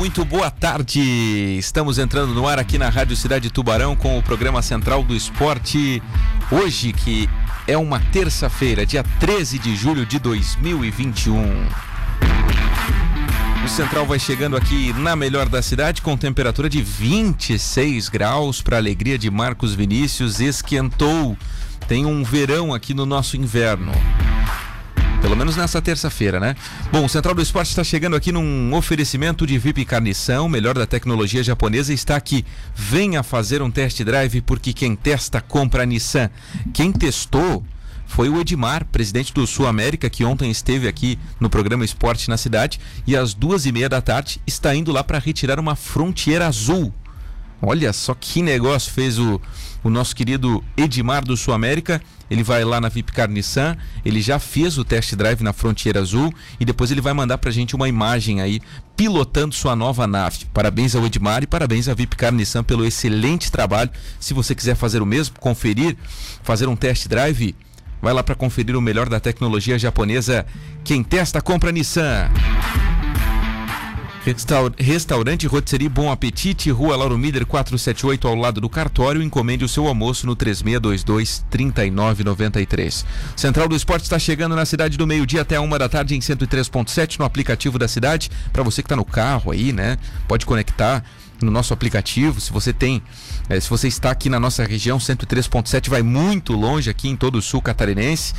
muito boa tarde. Estamos entrando no ar aqui na Rádio Cidade Tubarão com o programa Central do Esporte. Hoje, que é uma terça-feira, dia 13 de julho de 2021. O Central vai chegando aqui na melhor da cidade com temperatura de 26 graus para alegria de Marcos Vinícius. Esquentou. Tem um verão aqui no nosso inverno. Pelo menos nessa terça-feira, né? Bom, o Central do Esporte está chegando aqui num oferecimento de VIP Carnição, melhor da tecnologia japonesa, está aqui. Venha fazer um test drive, porque quem testa, compra Nissan. Quem testou foi o Edmar, presidente do Sul América, que ontem esteve aqui no programa Esporte na Cidade e às duas e meia da tarde está indo lá para retirar uma fronteira azul. Olha só que negócio fez o, o nosso querido Edmar do Sul América ele vai lá na Vipcar Nissan, ele já fez o test drive na Frontier Azul e depois ele vai mandar pra gente uma imagem aí pilotando sua nova nave. Parabéns ao Edmar e parabéns à Vipcar Nissan pelo excelente trabalho. Se você quiser fazer o mesmo, conferir, fazer um test drive, vai lá para conferir o melhor da tecnologia japonesa. Quem testa compra Nissan. Restaur Restaurante Rotisserie Bom Apetite, Rua Lauro Miller 478, ao lado do cartório. Encomende o seu almoço no 3622-3993. Central do Esporte está chegando na cidade do meio-dia até a uma da tarde em 103.7 no aplicativo da cidade. Para você que está no carro aí, né? Pode conectar no nosso aplicativo. Se você tem, é, se você está aqui na nossa região, 103.7 vai muito longe aqui em todo o sul catarinense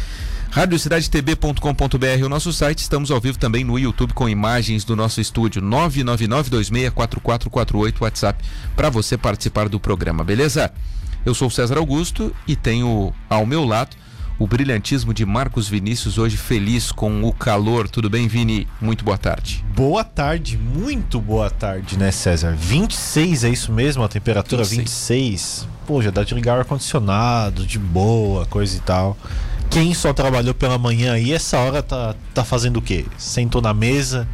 radiocidadetb.com.br, o nosso site. Estamos ao vivo também no YouTube com imagens do nosso estúdio 999264448 WhatsApp para você participar do programa, beleza? Eu sou o César Augusto e tenho ao meu lado o brilhantismo de Marcos Vinícius hoje feliz com o calor. Tudo bem, Vini? Muito boa tarde. Boa tarde, muito boa tarde, né, César? 26 é isso mesmo, a temperatura 26. 26. Pô, já dá de ligar o ar-condicionado, de boa, coisa e tal. Quem só trabalhou pela manhã aí, essa hora tá, tá fazendo o quê? Sentou na mesa,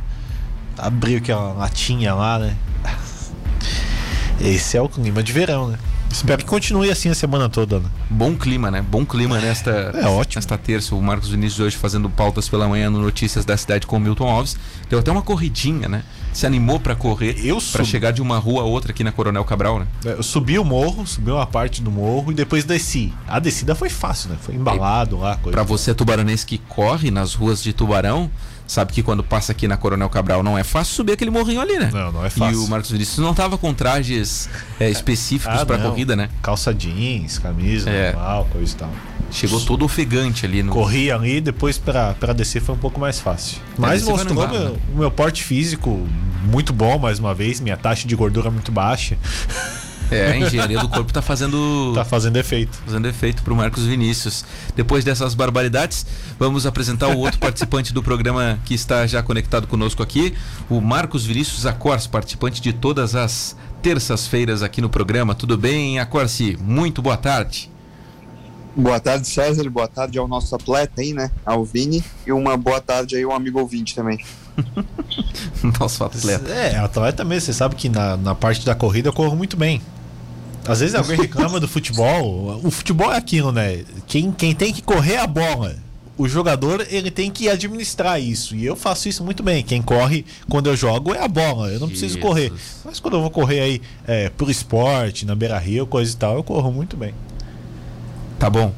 abriu aquela latinha lá, né? Esse é o clima de verão, né? Espero que continue assim a semana toda. Né? Bom clima, né? Bom clima nesta, é, ótimo. nesta terça. O Marcos Vinícius hoje fazendo pautas pela manhã no Notícias da Cidade com o Milton Alves. Deu até uma corridinha, né? Se animou para correr, eu para chegar de uma rua a outra aqui na Coronel Cabral, né? É, eu subi o morro, subi uma parte do morro e depois desci. A descida foi fácil, né? Foi embalado lá. Para você tubaranense que corre nas ruas de Tubarão, sabe que quando passa aqui na Coronel Cabral não é fácil subir aquele morrinho ali, né? Não, não é fácil. E o Marcos Vinícius não tava com trajes é, específicos ah, para corrida, né? Calça jeans, camisa é. normal, coisa e tal. Chegou todo ofegante ali no. Corri ali, depois para descer foi um pouco mais fácil. Mas mostrou meu, né? o meu porte físico muito bom, mais uma vez, minha taxa de gordura muito baixa. É, a engenharia do corpo está fazendo. Tá fazendo efeito. Fazendo efeito para o Marcos Vinícius. Depois dessas barbaridades, vamos apresentar o outro participante do programa que está já conectado conosco aqui, o Marcos Vinícius Acorce, participante de todas as terças-feiras aqui no programa. Tudo bem, Acorce? Muito boa tarde. Boa tarde, César. Boa tarde ao nosso atleta aí, né? Ao Vini. E uma boa tarde aí ao amigo ouvinte também. nosso atleta. É, atleta mesmo. Você sabe que na, na parte da corrida eu corro muito bem. Às vezes alguém reclama do futebol. O futebol é aquilo, né? Quem, quem tem que correr é a bola. O jogador ele tem que administrar isso. E eu faço isso muito bem. Quem corre quando eu jogo é a bola. Eu não preciso Jesus. correr. Mas quando eu vou correr aí é, pro esporte, na beira rio, coisa e tal, eu corro muito bem. Tá bom.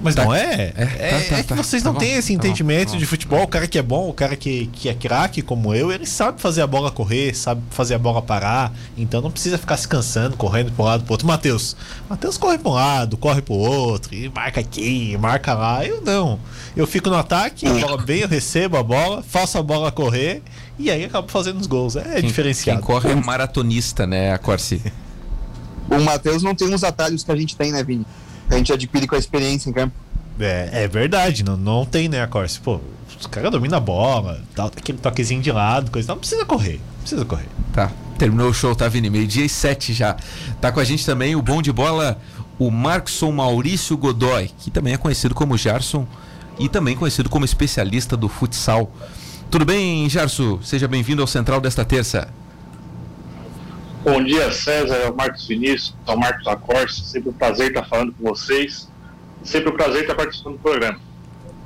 Mas tá. não é? É, é, tá, tá, é que tá. vocês tá não têm esse tá entendimento tá de futebol. O cara que é bom, o cara que, que é craque como eu, ele sabe fazer a bola correr, sabe fazer a bola parar. Então não precisa ficar se cansando, correndo para um lado para outro. Matheus, Matheus corre para um lado, corre para o outro, e marca aqui, marca lá. Eu não. Eu fico no ataque, a bola bem, eu recebo a bola, faço a bola correr e aí acabo fazendo os gols. É quem, diferenciado. Quem corre é maratonista, né, a Corsi? o Matheus não tem os atalhos que a gente tem, né, Vini? A gente adquire com a experiência em campo. É, é verdade, não, não tem, né, a Corse? Pô, os caras dominam a bola, tal, aquele toquezinho de lado, coisa. Não precisa correr, não precisa correr. Tá, terminou o show, tá, Vini? Meio-dia e sete já. Tá com a gente também o bom de bola, o Markson Maurício Godoy, que também é conhecido como Gerson e também conhecido como especialista do futsal. Tudo bem, Gerson? Seja bem-vindo ao Central desta terça. Bom dia, César, é Marcos Vinícius, é o Marcos Acorce. Sempre um prazer estar falando com vocês. Sempre um prazer estar participando do programa.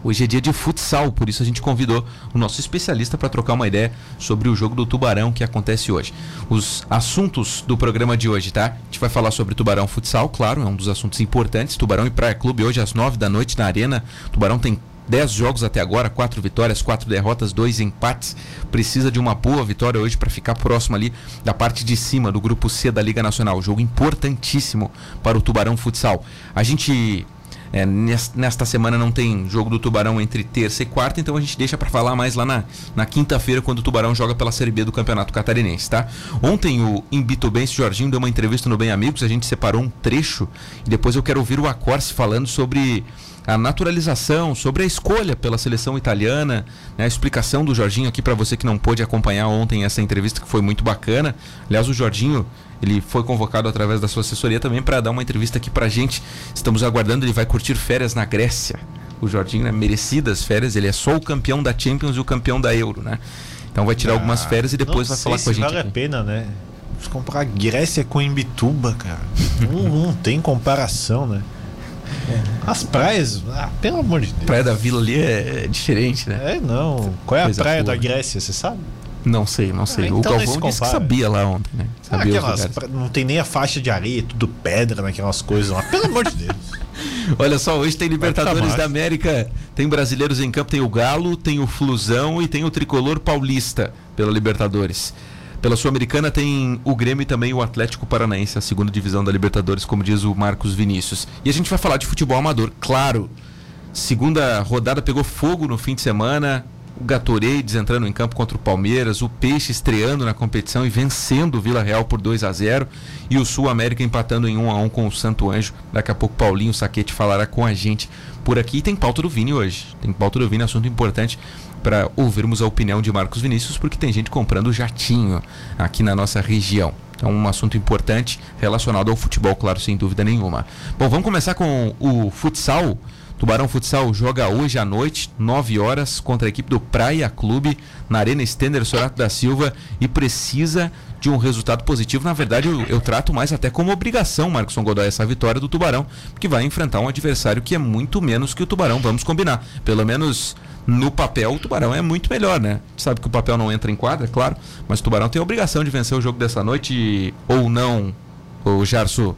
Hoje é dia de futsal, por isso a gente convidou o nosso especialista para trocar uma ideia sobre o jogo do Tubarão que acontece hoje. Os assuntos do programa de hoje, tá? A gente vai falar sobre Tubarão Futsal, claro, é um dos assuntos importantes. Tubarão e Praia Clube hoje às nove da noite na Arena. Tubarão tem 10 jogos até agora, quatro vitórias, quatro derrotas, dois empates. Precisa de uma boa vitória hoje para ficar próximo ali da parte de cima do grupo C da Liga Nacional. Jogo importantíssimo para o Tubarão Futsal. A gente é, nesta semana não tem jogo do Tubarão entre terça e quarta, então a gente deixa para falar mais lá na, na quinta-feira, quando o Tubarão joga pela Série B do Campeonato Catarinense, tá? Ontem o Imbitubense Jorginho deu uma entrevista no Bem Amigos, a gente separou um trecho e depois eu quero ouvir o Acorce falando sobre a naturalização, sobre a escolha pela seleção italiana, né, a explicação do Jorginho aqui para você que não pôde acompanhar ontem essa entrevista que foi muito bacana. Aliás, o Jorginho ele foi convocado através da sua assessoria também para dar uma entrevista aqui para a gente. Estamos aguardando, ele vai curtir férias na Grécia. O Jorginho, né, merecidas férias, ele é só o campeão da Champions e o campeão da Euro, né? Então vai tirar ah, algumas férias e depois vai falar com a gente. Vale aqui. a pena, né? Vamos comparar Grécia com Imbituba, cara. não, não tem comparação, né? As praias, ah, pelo amor de Deus. Praia da Vila ali é, é diferente, né? É, não. Qual é a Coisa praia da Grécia, você sabe? Não sei, não sei. Ah, então o Galvão disse que sabia lá ontem, né? Ah, sabia aquelas, não tem nem a faixa de areia, tudo pedra naquelas coisas lá. Pelo amor de Deus. Olha só, hoje tem Libertadores da América, tem brasileiros em campo, tem o Galo, tem o Flusão e tem o Tricolor Paulista pela Libertadores. Pela Sul-Americana tem o Grêmio e também o Atlético Paranaense, a segunda divisão da Libertadores, como diz o Marcos Vinícius. E a gente vai falar de futebol amador, claro. Segunda rodada pegou fogo no fim de semana o Gatorades entrando em campo contra o Palmeiras, o Peixe estreando na competição e vencendo o Vila Real por 2 a 0 e o Sul América empatando em 1 a 1 com o Santo Anjo. Daqui a pouco Paulinho Saquete falará com a gente por aqui. E tem pauta do Vini hoje. Tem pauta do Vini, assunto importante para ouvirmos a opinião de Marcos Vinícius, porque tem gente comprando jatinho aqui na nossa região. Então, um assunto importante relacionado ao futebol, claro, sem dúvida nenhuma. Bom, vamos começar com o futsal. Tubarão Futsal joga hoje à noite, 9 horas, contra a equipe do Praia Clube, na Arena Stender Sorato da Silva, e precisa de um resultado positivo. Na verdade, eu, eu trato mais até como obrigação, Marcos Godoy, essa vitória do Tubarão, que vai enfrentar um adversário que é muito menos que o Tubarão, vamos combinar. Pelo menos no papel, o Tubarão é muito melhor, né? Sabe que o papel não entra em quadra, é claro, mas o Tubarão tem a obrigação de vencer o jogo dessa noite, ou não, o Jarso?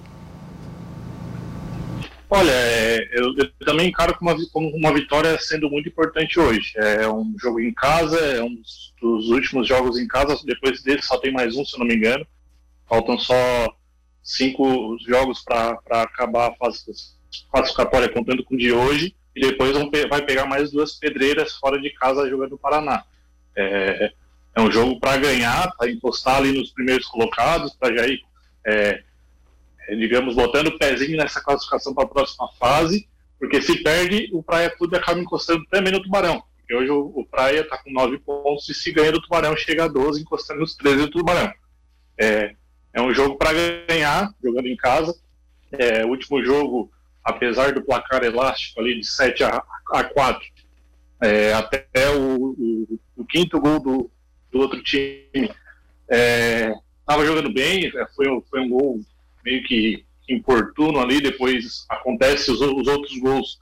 Olha, é, eu, eu, também encaro como uma, como uma, vitória sendo muito importante hoje. É um jogo em casa, é um dos, últimos jogos em casa. Depois dele só tem mais um, se não me engano. Faltam só cinco jogos para acabar a fase classificatória, contando com o de hoje. E depois vai pegar mais duas pedreiras fora de casa jogando no Paraná. É, é um jogo para ganhar, para encostar ali nos primeiros colocados, para já ir. É, é, digamos, botando o pezinho nessa classificação para a próxima fase, porque se perde, o Praia Clube acaba encostando também no Tubarão. Porque hoje o, o Praia está com 9 pontos e se ganha do Tubarão, chega a 12, encostando nos 13 do Tubarão. É, é um jogo para ganhar, jogando em casa. É, o último jogo, apesar do placar elástico ali de 7 a, a 4, é, até o, o, o, quinto gol do, do outro time estava é, jogando bem, é, foi, foi um gol meio que importuno ali, depois acontece os, os outros gols.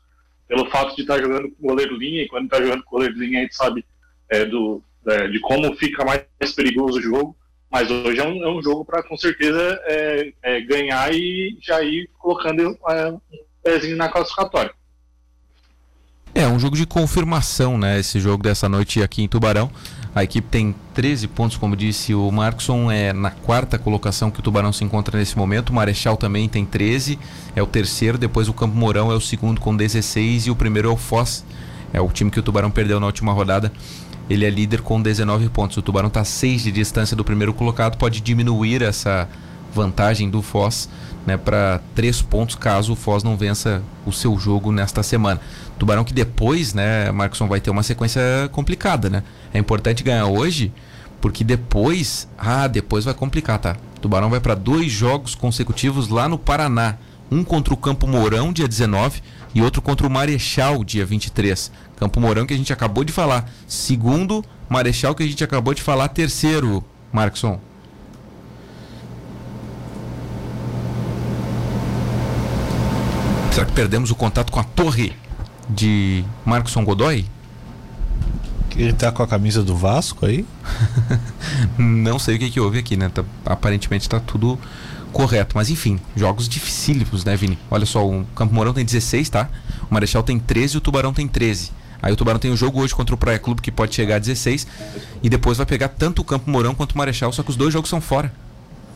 Pelo fato de estar tá jogando com goleiro linha, e quando está jogando com goleiro linha a gente sabe é, do, de como fica mais perigoso o jogo, mas hoje é um, é um jogo para com certeza é, é, ganhar e já ir colocando é, um pezinho na classificatória. É um jogo de confirmação, né? Esse jogo dessa noite aqui em Tubarão. A equipe tem 13 pontos, como disse o Markson, é na quarta colocação que o Tubarão se encontra nesse momento. O Marechal também tem 13, é o terceiro. Depois o Campo Mourão é o segundo com 16 e o primeiro é o Foz, é o time que o Tubarão perdeu na última rodada. Ele é líder com 19 pontos. O Tubarão está 6 de distância do primeiro colocado, pode diminuir essa vantagem do Foz né, para 3 pontos caso o Foz não vença o seu jogo nesta semana. Tubarão que depois, né, Marcson, vai ter uma sequência complicada, né? É importante ganhar hoje, porque depois, ah, depois vai complicar, tá? Tubarão vai para dois jogos consecutivos lá no Paraná. Um contra o Campo Mourão, dia 19, e outro contra o Marechal, dia 23. Campo Mourão que a gente acabou de falar. Segundo, Marechal que a gente acabou de falar. Terceiro, Marcson. Será que perdemos o contato com a torre? de Marcson Godoy? Ele tá com a camisa do Vasco aí? Não sei o que, que houve aqui, né? Tá, aparentemente tá tudo correto. Mas enfim, jogos dificílimos, né, Vini? Olha só, o Campo Mourão tem 16, tá? O Marechal tem 13 e o Tubarão tem 13. Aí o Tubarão tem um jogo hoje contra o Praia Clube que pode chegar a 16. E depois vai pegar tanto o Campo Mourão quanto o Marechal, só que os dois jogos são fora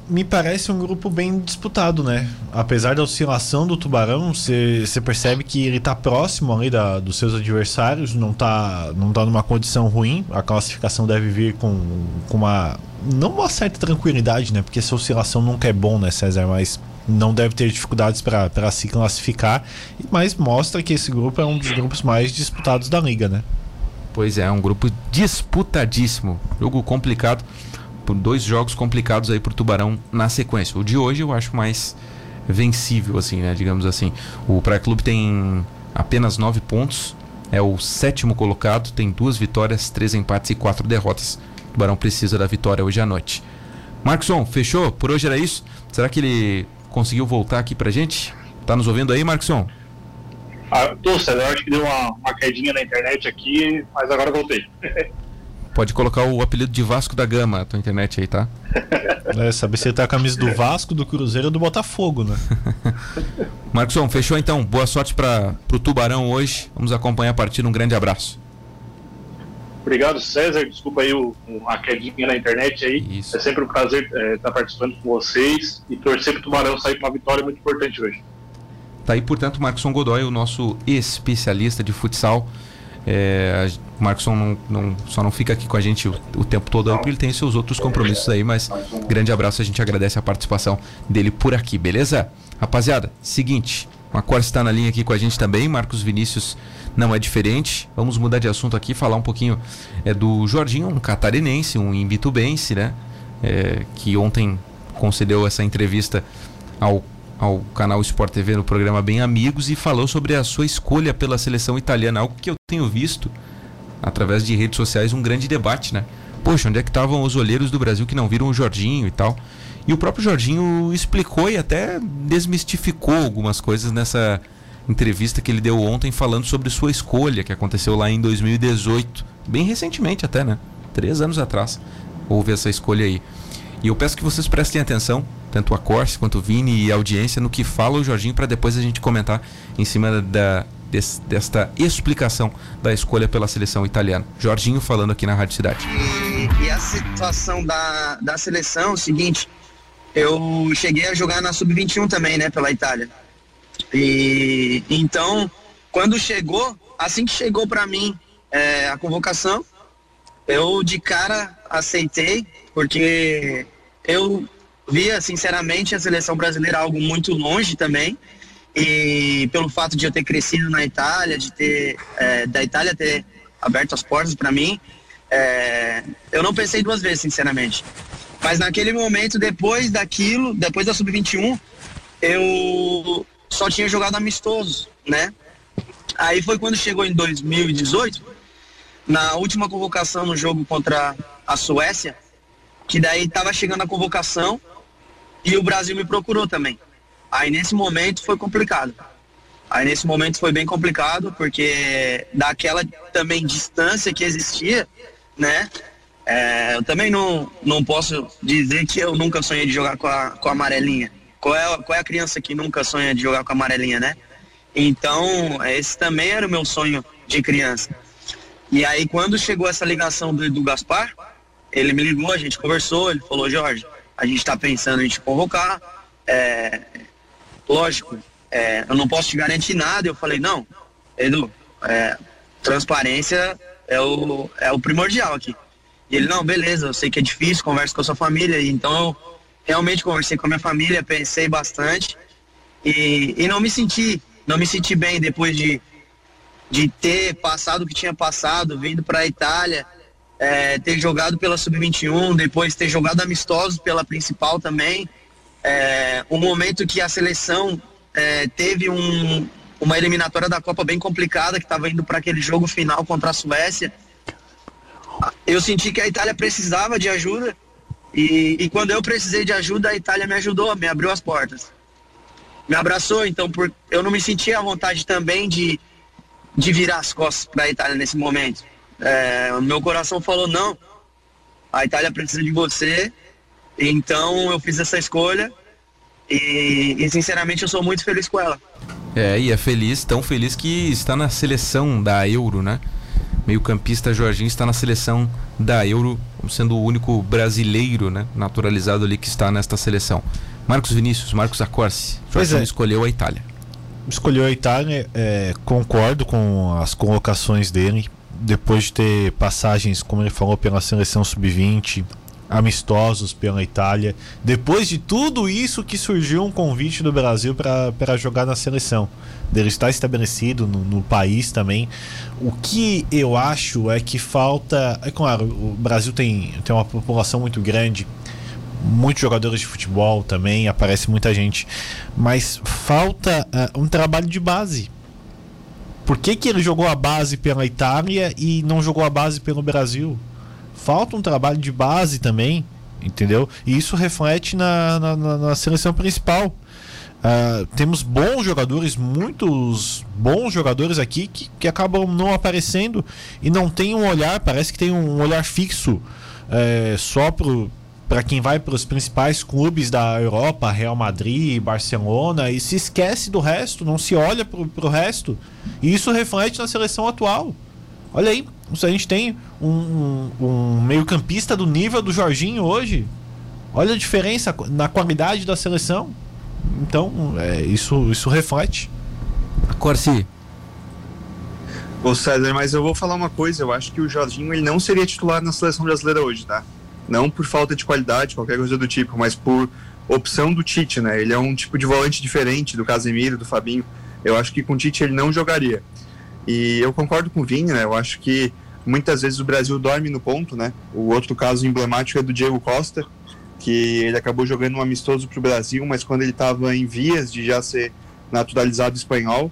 me parece um grupo bem disputado, né? Apesar da oscilação do Tubarão, você percebe que ele está próximo ali da, dos seus adversários, não está não tá numa condição ruim. A classificação deve vir com, com uma. Não uma certa tranquilidade, né? Porque essa oscilação nunca é bom, né, César? Mas não deve ter dificuldades para se classificar. Mas mostra que esse grupo é um dos grupos mais disputados da liga, né? Pois é, é um grupo disputadíssimo. Jogo complicado por dois jogos complicados aí pro Tubarão na sequência. O de hoje eu acho mais vencível, assim, né? Digamos assim. O Praia Clube tem apenas nove pontos, é o sétimo colocado, tem duas vitórias, três empates e quatro derrotas. O Tubarão precisa da vitória hoje à noite. Marcson, fechou? Por hoje era isso? Será que ele conseguiu voltar aqui pra gente? Tá nos ouvindo aí, Marcson? Ah, tô, eu acho que deu uma, uma quedinha na internet aqui, mas agora voltei. Pode colocar o apelido de Vasco da Gama na tua internet aí, tá? É, saber se ele tá a camisa do Vasco, do Cruzeiro ou do Botafogo, né? Marcos, fechou então. Boa sorte para o Tubarão hoje. Vamos acompanhar a partida. Um grande abraço. Obrigado, César. Desculpa aí o, a quedinha na internet aí. Isso. É sempre um prazer é, estar participando com vocês e torcer para o Tubarão sair com uma vitória muito importante hoje. Tá aí, portanto, Marcos Godoy, o nosso especialista de futsal. É, o Marcson não, não, só não fica aqui com a gente o, o, tempo todo, porque ele tem seus outros compromissos aí, mas grande abraço, a gente agradece a participação dele por aqui, beleza? Rapaziada, seguinte, o Acor está na linha aqui com a gente também, Marcos Vinícius não é diferente. Vamos mudar de assunto aqui, falar um pouquinho é, do Jorginho, um catarinense, um imbitubense, né? É, que ontem concedeu essa entrevista ao ao canal Sport TV no programa Bem Amigos e falou sobre a sua escolha pela seleção italiana, algo que eu tenho visto através de redes sociais um grande debate, né? Poxa, onde é que estavam os olheiros do Brasil que não viram o Jorginho e tal? E o próprio Jorginho explicou e até desmistificou algumas coisas nessa entrevista que ele deu ontem falando sobre sua escolha que aconteceu lá em 2018, bem recentemente até, né? Três anos atrás houve essa escolha aí. E eu peço que vocês prestem atenção tanto a Corse quanto o Vini e a audiência, no que fala o Jorginho, para depois a gente comentar em cima da, des, desta explicação da escolha pela seleção italiana. Jorginho falando aqui na Rádio Cidade. E, e a situação da, da seleção é o seguinte: eu cheguei a jogar na Sub-21 também, né, pela Itália. E então, quando chegou, assim que chegou para mim é, a convocação, eu de cara aceitei, porque eu via, sinceramente, a seleção brasileira algo muito longe também. E pelo fato de eu ter crescido na Itália, de ter é, da Itália ter aberto as portas para mim, é, eu não pensei duas vezes, sinceramente. Mas naquele momento, depois daquilo, depois da sub-21, eu só tinha jogado amistoso, né? Aí foi quando chegou em 2018, na última convocação no jogo contra a Suécia, que daí estava chegando a convocação e o Brasil me procurou também. Aí nesse momento foi complicado. Aí nesse momento foi bem complicado, porque daquela também distância que existia, né? É, eu também não, não posso dizer que eu nunca sonhei de jogar com a, com a amarelinha. Qual é, qual é a criança que nunca sonha de jogar com a amarelinha, né? Então, esse também era o meu sonho de criança. E aí, quando chegou essa ligação do Edu Gaspar, ele me ligou, a gente conversou, ele falou, Jorge, a gente está pensando em te convocar. É, lógico, é, eu não posso te garantir nada. Eu falei, não, Edu, é, transparência é o, é o primordial aqui. E ele, não, beleza, eu sei que é difícil, converso com a sua família. Então eu realmente conversei com a minha família, pensei bastante e, e não me senti, não me senti bem depois de, de ter passado o que tinha passado, vindo para a Itália é, ter jogado pela Sub-21, depois ter jogado amistosos pela principal também. É, um momento que a seleção é, teve um, uma eliminatória da Copa bem complicada, que estava indo para aquele jogo final contra a Suécia. Eu senti que a Itália precisava de ajuda e, e quando eu precisei de ajuda, a Itália me ajudou, me abriu as portas. Me abraçou, então por, eu não me sentia à vontade também de, de virar as costas para a Itália nesse momento. É, o meu coração falou: não, a Itália precisa de você, então eu fiz essa escolha e, e sinceramente eu sou muito feliz com ela. É, e é feliz, tão feliz que está na seleção da Euro, né? Meio-campista Jorginho está na seleção da Euro, sendo o único brasileiro, né, naturalizado ali que está nesta seleção. Marcos Vinícius, Marcos Acorce, Jorginho é. escolheu a Itália. Escolheu a Itália, é, concordo com as colocações dele. Depois de ter passagens, como ele falou, pela seleção sub-20, amistosos pela Itália. Depois de tudo isso que surgiu um convite do Brasil para jogar na seleção. Ele está estabelecido no, no, país também. O que eu acho é que falta. É claro, o Brasil tem, tem uma população muito grande, muitos jogadores de futebol também, aparece muita gente. Mas falta uh, um trabalho de base. Por que, que ele jogou a base pela Itália e não jogou a base pelo Brasil? falta um trabalho de base também, entendeu? E isso reflete na, na, na seleção principal. Uh, temos bons jogadores, muitos bons jogadores aqui que, que acabam não aparecendo e não tem um olhar, parece que tem um olhar fixo é, só para quem vai para os principais clubes da Europa, Real Madrid, Barcelona, e se esquece do resto, não se olha para o resto. E isso reflete na seleção atual. Olha aí, a gente tem um, um, um meio-campista do nível do Jorginho hoje. Olha a diferença na qualidade da seleção. Então, é, isso, isso reflete. Corsi. Ô César, mas eu vou falar uma coisa. Eu acho que o Jorginho ele não seria titular na seleção brasileira hoje, tá? Não por falta de qualidade, qualquer coisa do tipo, mas por opção do Tite, né? Ele é um tipo de volante diferente do Casemiro, do Fabinho. Eu acho que com o Tite ele não jogaria. E eu concordo com o Vini, né? Eu acho que muitas vezes o Brasil dorme no ponto, né? O outro caso emblemático é do Diego Costa, que ele acabou jogando um amistoso para o Brasil, mas quando ele estava em vias de já ser naturalizado espanhol.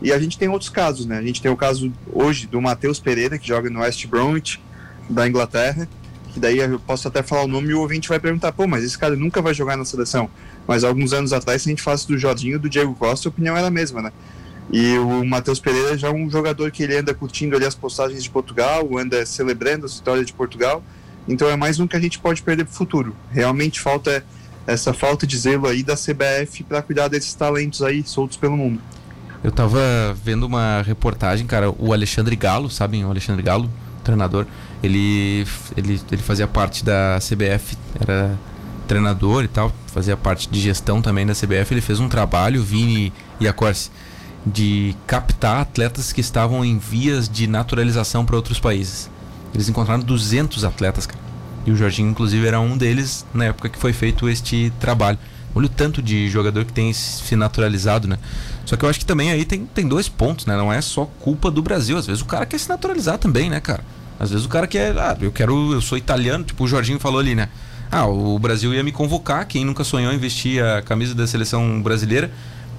E a gente tem outros casos, né? A gente tem o caso hoje do Matheus Pereira, que joga no West Bromwich, da Inglaterra, que daí eu posso até falar o nome e o ouvinte vai perguntar, pô, mas esse cara nunca vai jogar na seleção. Mas alguns anos atrás, se a gente falasse do Jorginho do Diego Costa, a opinião era a mesma, né? E o Matheus Pereira já é um jogador que ele anda curtindo ali as postagens de Portugal, anda celebrando a história de Portugal. Então é mais um que a gente pode perder para o futuro. Realmente falta essa falta de zelo aí da CBF para cuidar desses talentos aí soltos pelo mundo. Eu tava vendo uma reportagem, cara, o Alexandre Galo, sabem o Alexandre Galo, treinador, ele, ele, ele fazia parte da CBF, era treinador e tal, fazia parte de gestão também da CBF, ele fez um trabalho, Vini e a Corse, de captar atletas que estavam em vias de naturalização para outros países. Eles encontraram 200 atletas, cara. E o Jorginho, inclusive, era um deles na época que foi feito este trabalho. Olha o tanto de jogador que tem se naturalizado, né? Só que eu acho que também aí tem, tem dois pontos, né? Não é só culpa do Brasil. Às vezes o cara quer se naturalizar também, né, cara? Às vezes o cara quer. Ah, eu quero. Eu sou italiano, tipo o Jorginho falou ali, né? Ah, o Brasil ia me convocar. Quem nunca sonhou em vestir a camisa da seleção brasileira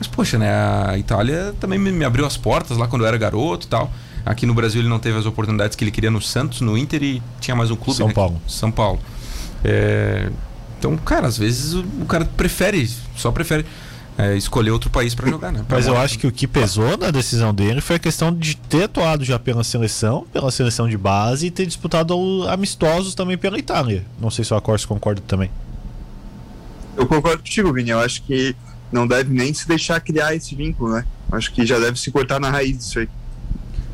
mas, poxa, né? A Itália também me abriu as portas lá quando eu era garoto e tal. Aqui no Brasil ele não teve as oportunidades que ele queria no Santos, no Inter e tinha mais um clube. São né? Paulo. São Paulo. É... Então, cara, às vezes o, o cara prefere, só prefere é, escolher outro país para jogar, né? Pra Mas eu acho que o que pesou na decisão dele foi a questão de ter atuado já pela seleção, pela seleção de base e ter disputado amistosos também pela Itália. Não sei se o Acorce concorda também. Eu concordo contigo, Vini. Eu acho que não deve nem se deixar criar esse vínculo, né? Acho que já deve se cortar na raiz disso aí.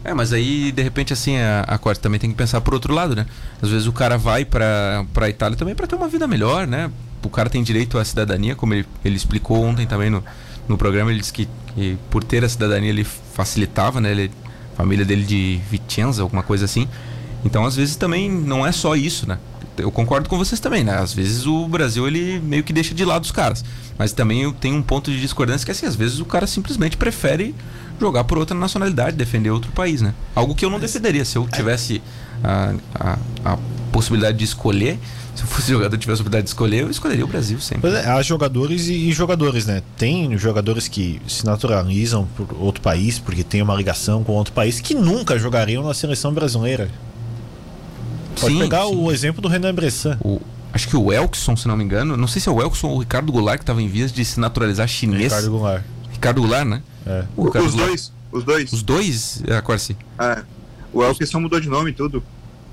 É, mas aí, de repente, assim, a, a Corte também tem que pensar por outro lado, né? Às vezes o cara vai pra, pra Itália também para ter uma vida melhor, né? O cara tem direito à cidadania, como ele, ele explicou ontem também no, no programa, ele disse que, que por ter a cidadania ele facilitava, né? Ele, a família dele de Vicenza, alguma coisa assim. Então, às vezes também não é só isso, né? Eu concordo com vocês também, né? Às vezes o Brasil ele meio que deixa de lado os caras. Mas também eu tenho um ponto de discordância que é assim, às vezes o cara simplesmente prefere jogar por outra nacionalidade, defender outro país, né? Algo que eu não defenderia. Se eu tivesse a, a, a possibilidade de escolher, se eu fosse jogador e tivesse a possibilidade de escolher, eu escolheria o Brasil sempre. É, há jogadores e, jogadores, né? Tem jogadores que se naturalizam por outro país, porque tem uma ligação com outro país, que nunca jogariam na seleção brasileira. Pode sim, pegar sim. o exemplo do Renan Bressan. O, acho que o Elkson, se não me engano, não sei se é o Elkson ou o Ricardo Goulart que estava em vias de se naturalizar chinês. Ricardo Goulart. Ricardo Goulart, né? É. O Ricardo Os Goulart. dois. Os dois. Os dois, é, Corsi? É. O Elkerson mudou de nome e tudo.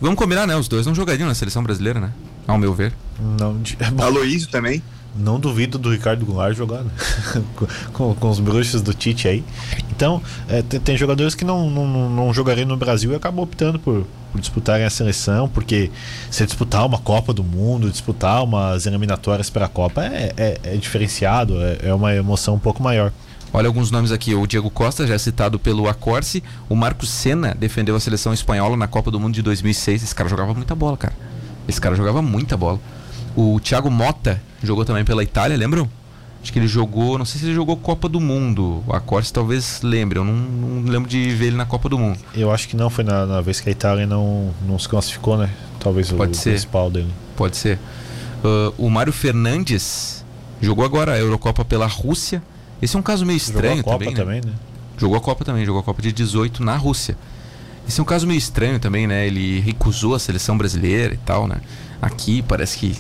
Vamos combinar, né? Os dois não jogariam na seleção brasileira, né? Ao meu ver. Não, é Aloysio também. Não duvido do Ricardo Goulart jogar né? com, com, os bruxos do Tite aí. Então, é, tem, tem, jogadores que não, não, não jogariam no Brasil e acabam optando por, por disputarem a seleção, porque se disputar uma Copa do Mundo, disputar umas eliminatórias para a Copa é, é, é diferenciado, é, é uma emoção um pouco maior. Olha alguns nomes aqui. O Diego Costa, já citado pelo Acorce. O Marcos Senna defendeu a seleção espanhola na Copa do Mundo de 2006. Esse cara jogava muita bola, cara. Esse cara jogava muita bola. O Thiago Mota jogou também pela Itália, lembram? Acho que ele jogou, não sei se ele jogou Copa do Mundo. O Acorce talvez lembre, eu não, não, lembro de ver ele na Copa do Mundo. Eu acho que não, foi na, na vez que a Itália não, não se classificou, né? Talvez Pode o, ser. principal dele. Pode ser. Uh, o Mário Fernandes jogou agora a Eurocopa pela Rússia. Esse é um caso meio estranho jogou a Copa também, né? também, né? Jogou a Copa também, jogou a Copa de 18 na Rússia. Esse é um caso meio estranho também, né? Ele recusou a seleção brasileira e tal, né? Aqui parece que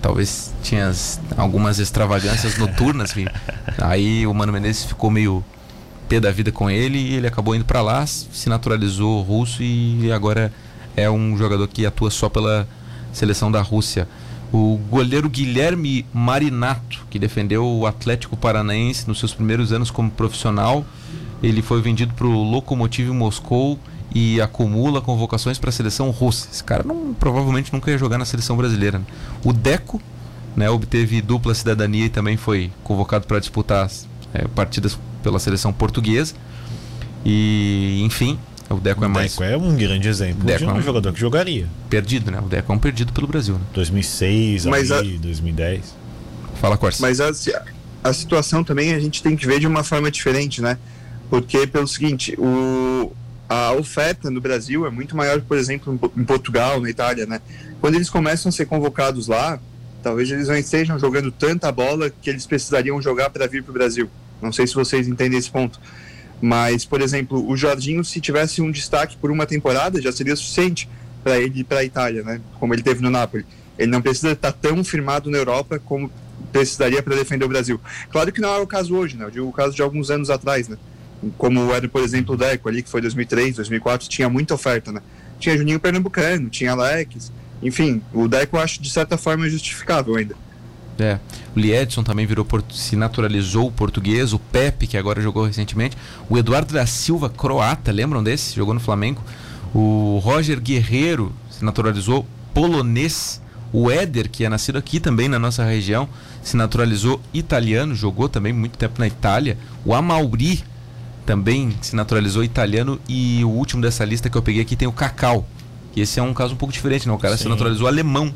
talvez tinha algumas extravagâncias noturnas. Aí o Mano Menezes ficou meio pé da vida com ele e ele acabou indo para lá, se naturalizou russo e agora é um jogador que atua só pela seleção da Rússia. O goleiro Guilherme Marinato, que defendeu o Atlético Paranaense nos seus primeiros anos como profissional, ele foi vendido para o Lokomotiv Moscou e acumula convocações para a seleção russa. Esse cara não, provavelmente nunca ia jogar na seleção brasileira. Né? O Deco né, obteve dupla cidadania e também foi convocado para disputar é, partidas pela seleção portuguesa. E, enfim, o Deco é mais. Deco é um grande exemplo Deco de um, é um jogador que jogaria. Perdido, né? O Deco é um perdido pelo Brasil. Né? 2006, Mas ali, a... 2010. Fala, Corsa. Mas a, a situação também a gente tem que ver de uma forma diferente, né? Porque, pelo seguinte, o, a oferta no Brasil é muito maior, por exemplo, em Portugal, na Itália, né? Quando eles começam a ser convocados lá, talvez eles não estejam jogando tanta bola que eles precisariam jogar para vir para o Brasil. Não sei se vocês entendem esse ponto. Mas, por exemplo, o Jorginho, se tivesse um destaque por uma temporada, já seria suficiente para ele ir para a Itália, né? Como ele teve no Napoli. Ele não precisa estar tão firmado na Europa como precisaria para defender o Brasil. Claro que não é o caso hoje, né? Eu digo o caso de alguns anos atrás, né? Como era, por exemplo, o Deco ali, que foi 2003, 2004, tinha muita oferta, né? Tinha Juninho Pernambucano, tinha Alex, enfim, o Deco eu acho de certa forma justificável ainda. É. O Liedson também virou se naturalizou português, o Pepe, que agora jogou recentemente, o Eduardo da Silva, croata, lembram desse? Jogou no Flamengo. O Roger Guerreiro se naturalizou polonês. O Éder, que é nascido aqui também na nossa região, se naturalizou italiano, jogou também muito tempo na Itália. O Amauri também se naturalizou italiano. E o último dessa lista que eu peguei aqui tem o Cacau. Que esse é um caso um pouco diferente, não? O cara Sim. se naturalizou alemão.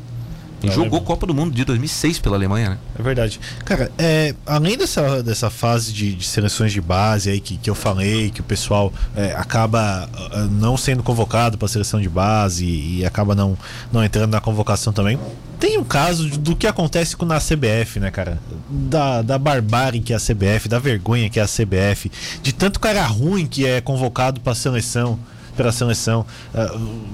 E jogou Copa do Mundo de 2006 pela Alemanha, né? É verdade. Cara, é, além dessa, dessa fase de, de seleções de base aí que, que eu falei, que o pessoal é, acaba uh, não sendo convocado para a seleção de base e, e, acaba não, não entrando na convocação também, tem o um caso do que acontece com na CBF, né, cara? Da, da barbárie que é a CBF, da vergonha que é a CBF, de tanto cara ruim que é convocado para a seleção, pela seleção. Uh,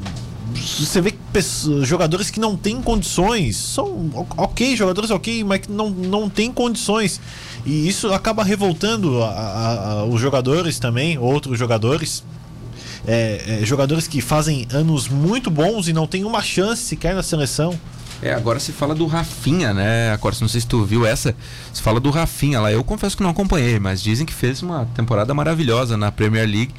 você vê pessoas, jogadores que não têm condições, são ok, jogadores ok, mas que não, não têm condições. E isso acaba revoltando a, a, a, os jogadores também, outros jogadores. É, é, jogadores que fazem anos muito bons e não tem uma chance sequer na seleção. É, agora se fala do Rafinha, né? Agora, não sei se tu viu essa, se fala do Rafinha lá. Eu confesso que não acompanhei, mas dizem que fez uma temporada maravilhosa na Premier League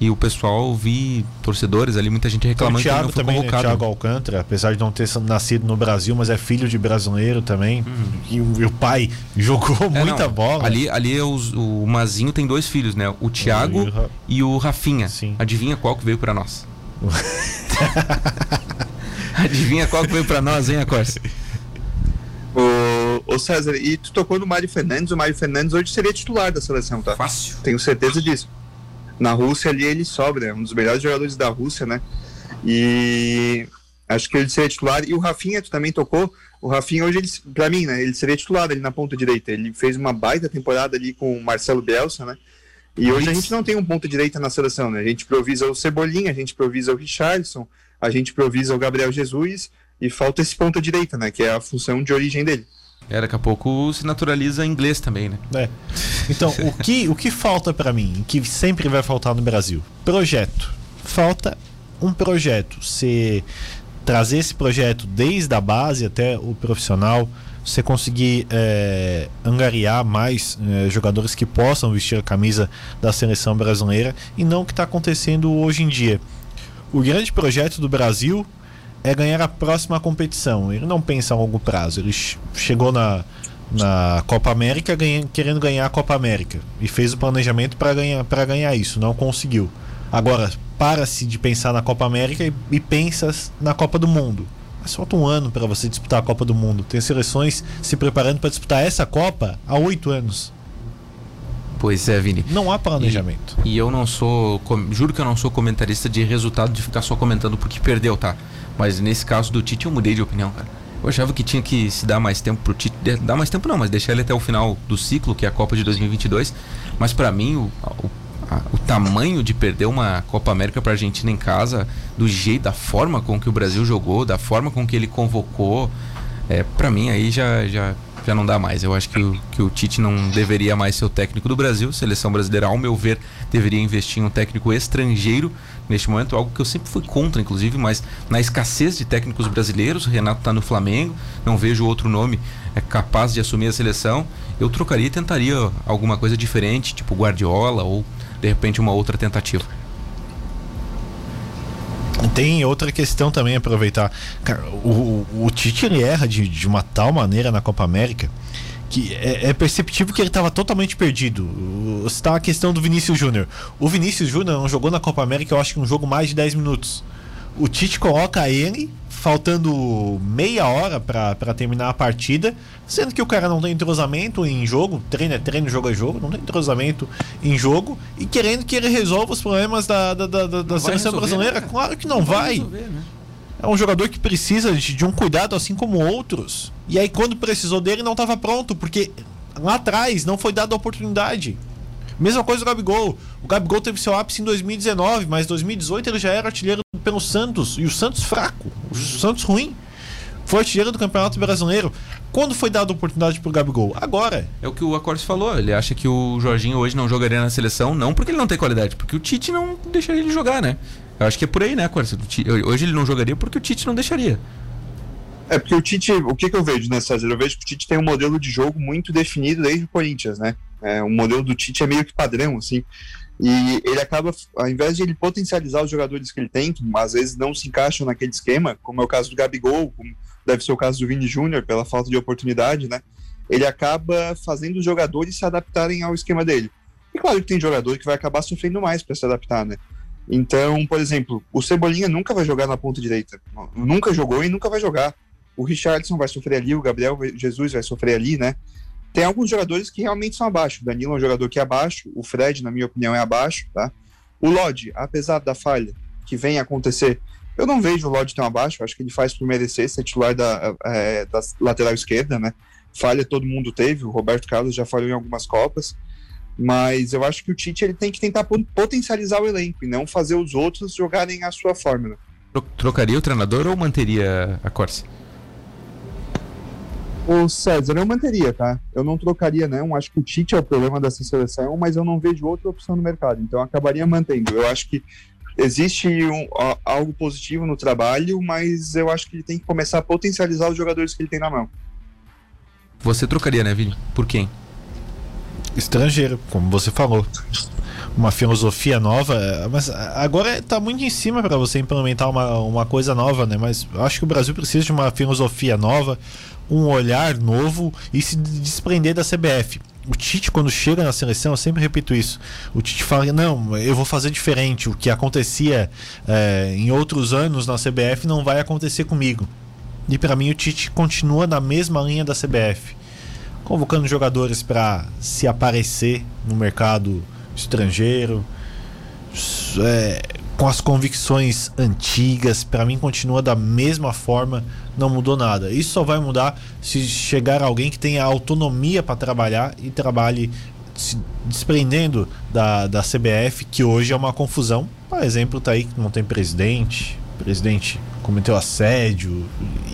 e o pessoal vi torcedores ali, muita gente reclamando o Thiago que não foi também, né? convocado. Né? Thiago Alcântara, apesar de não ter nascido no Brasil, mas é filho de brasileiro também. Uhum. E, o, e, o, pai jogou é, muita não, bola. Ali, ali é os, o Mazinho tem dois filhos, né? O Thiago e o, e o Rafinha. Sim. Adivinha qual que veio para nós? Adivinha qual que veio para nós, hein, Acorce? Ô, César, e tu tocou no Mário Fernandes, o Mário Fernandes hoje seria titular da seleção, tá? Fácil. Tenho certeza disso na Rússia ali ele sobra, é um dos melhores jogadores da Rússia, né? E acho que ele seria titular. E o Rafinha, tu também tocou. O Rafinha hoje, ele, pra mim, né? Ele seria titular ali na ponta direita. Ele fez uma baita temporada ali com o Marcelo Bielsa, né? E hoje a gente não tem um ponta direita na seleção, né? A gente improvisa o Cebolinha, a gente improvisa o Richardson, a gente improvisa o Gabriel Jesus e falta esse ponta direita, né? Que é a função de origem dele. É, daqui a pouco se naturaliza inglês também, né? É. Então, o que, o que falta para mim, que sempre vai faltar no Brasil? Projeto. Falta um projeto. Você trazer esse projeto desde a base até o profissional, você conseguir é, angariar mais é, jogadores que possam vestir a camisa da seleção brasileira e não o que está acontecendo hoje em dia. O grande projeto do Brasil é ganhar a próxima competição. Ele não pensa a longo prazo. Ele chegou na, na Copa América ganha, querendo ganhar a Copa América e fez o planejamento para ganhar, ganhar isso. Não conseguiu. Agora, para-se de pensar na Copa América e, e pensas na Copa do Mundo. Mas falta um ano para você disputar a Copa do Mundo. Tem seleções se preparando para disputar essa Copa há oito anos. Pois é, Vini. Não há planejamento. E, e, eu não sou. Juro que eu não sou comentarista de resultado de ficar só comentando porque perdeu, tá? Mas nesse caso do Tite eu mudei de opinião, cara. Eu achava que tinha que se dar mais tempo pro Tite. Dar mais tempo não, mas deixar ele até o final do ciclo, que é a Copa de 2022. Mas para mim, o, o, a, o, tamanho de perder uma Copa América pra Argentina em casa, do jeito, da forma com que o Brasil jogou, da forma com que ele convocou, é, para mim aí já, já já não dá mais. Eu acho que o, que o Tite não deveria mais ser o técnico do Brasil. Seleção brasileira, ao meu ver, deveria investir em um técnico estrangeiro neste momento, algo que eu sempre fui contra, inclusive, mas na escassez de técnicos brasileiros, o Renato está no Flamengo, não vejo outro nome é capaz de assumir a seleção. Eu trocaria e tentaria alguma coisa diferente, tipo Guardiola ou de repente uma outra tentativa. Tem outra questão também aproveitar. Cara, o, o Tite ele erra de, de uma tal maneira na Copa América que é, é perceptível que ele estava totalmente perdido. Está a questão do Vinícius Júnior. O Vinícius Júnior não jogou na Copa América, eu acho que um jogo mais de 10 minutos. O Tite coloca ele faltando meia hora para terminar a partida, sendo que o cara não tem entrosamento em jogo, treino é treino, jogo é jogo, não tem entrosamento em jogo, e querendo que ele resolva os problemas da, da, da, da seleção brasileira, né? claro que não, não vai. vai. Resolver, né? É um jogador que precisa de, de um cuidado assim como outros. E aí, quando precisou dele, não estava pronto, porque lá atrás não foi dada a oportunidade. Mesma coisa do Gabigol. O Gabigol teve seu ápice em 2019, mas em 2018 ele já era artilheiro pelo Santos. E o Santos fraco. O Santos ruim. Foi artilheiro do Campeonato Brasileiro. Quando foi dada a oportunidade pro Gabigol? Agora. É o que o Acordes falou. Ele acha que o Jorginho hoje não jogaria na seleção, não porque ele não tem qualidade, porque o Tite não deixaria ele jogar, né? Eu acho que é por aí, né, Acordes? Hoje ele não jogaria porque o Tite não deixaria. É porque o Tite, o que, que eu vejo, né, César? Eu vejo que o Tite tem um modelo de jogo muito definido desde o Corinthians, né? É, o modelo do Tite é meio que padrão, assim. E ele acaba, ao invés de ele potencializar os jogadores que ele tem, que às vezes não se encaixam naquele esquema, como é o caso do Gabigol, como deve ser o caso do Vini Júnior, pela falta de oportunidade, né? Ele acaba fazendo os jogadores se adaptarem ao esquema dele. E claro que tem jogador que vai acabar sofrendo mais para se adaptar, né? Então, por exemplo, o Cebolinha nunca vai jogar na ponta direita. Nunca jogou e nunca vai jogar o Richardson vai sofrer ali, o Gabriel Jesus vai sofrer ali, né? Tem alguns jogadores que realmente são abaixo. O Danilo é um jogador que é abaixo, o Fred, na minha opinião, é abaixo, tá? O Lodge, apesar da falha que vem acontecer, eu não vejo o Lodge tão abaixo, acho que ele faz por merecer ser titular da, é, da lateral esquerda, né? Falha todo mundo teve, o Roberto Carlos já falhou em algumas Copas, mas eu acho que o Tite ele tem que tentar potencializar o elenco e não fazer os outros jogarem a sua fórmula. Trocaria o treinador ou manteria a Corsa? O César, eu manteria, tá? Eu não trocaria, não. Acho que o Tite é o problema dessa seleção, mas eu não vejo outra opção no mercado. Então, eu acabaria mantendo. Eu acho que existe um, algo positivo no trabalho, mas eu acho que ele tem que começar a potencializar os jogadores que ele tem na mão. Você trocaria, né, Vini? Por quem? Estrangeiro, como você falou. Uma filosofia nova, mas agora está muito em cima para você implementar uma, uma coisa nova, né? Mas acho que o Brasil precisa de uma filosofia nova, um olhar novo e se desprender da CBF. O Tite, quando chega na seleção, eu sempre repito isso. O Tite fala: não, eu vou fazer diferente. O que acontecia é, em outros anos na CBF não vai acontecer comigo. E para mim, o Tite continua na mesma linha da CBF, convocando jogadores para se aparecer no mercado estrangeiro, é, com as convicções antigas. Para mim, continua da mesma forma não mudou nada. Isso só vai mudar se chegar alguém que tenha autonomia para trabalhar e trabalhe se desprendendo da, da CBF, que hoje é uma confusão. Por exemplo, tá aí que não tem presidente, presidente cometeu assédio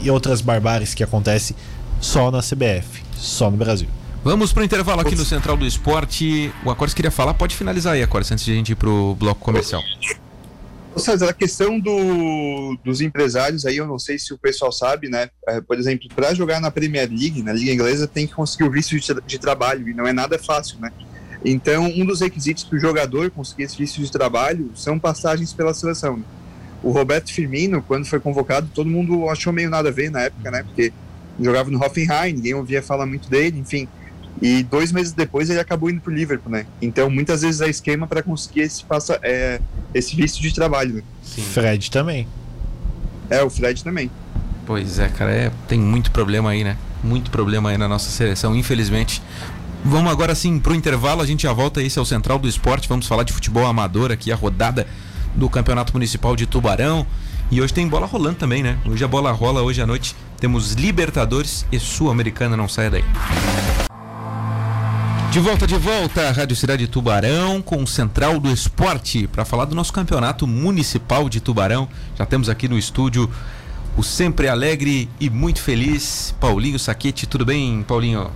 e outras barbáries que acontecem só na CBF, só no Brasil. Vamos para o intervalo aqui no Central do Esporte. O Acordes queria falar, pode finalizar aí, Acordes, antes de a gente ir para o bloco comercial. César, a questão do, dos empresários aí, eu não sei se o pessoal sabe, né? É, por exemplo, para jogar na Premier League, na Liga Inglesa, tem que conseguir o visto de, de trabalho e não é nada fácil, né? Então, um dos requisitos para o jogador conseguir esse visto de trabalho são passagens pela seleção. O Roberto Firmino, quando foi convocado, todo mundo achou meio nada a ver na época, né? Porque jogava no Hoffenheim, ninguém ouvia falar muito dele, enfim. E dois meses depois ele acabou indo para o Liverpool, né? Então muitas vezes é esquema para conseguir esse, passa, é, esse visto de trabalho. Né? Sim. Fred também. É, o Fred também. Pois é, cara, é, tem muito problema aí, né? Muito problema aí na nossa seleção, infelizmente. Vamos agora sim pro intervalo, a gente já volta. Esse é o Central do Esporte. Vamos falar de futebol amador aqui, a rodada do Campeonato Municipal de Tubarão. E hoje tem bola rolando também, né? Hoje a bola rola, hoje à noite temos Libertadores e Sul-Americana, não saia daí. De volta, de volta, Rádio Cidade Tubarão com o Central do Esporte para falar do nosso campeonato municipal de Tubarão. Já temos aqui no estúdio o sempre alegre e muito feliz Paulinho Saquete. Tudo bem, Paulinho?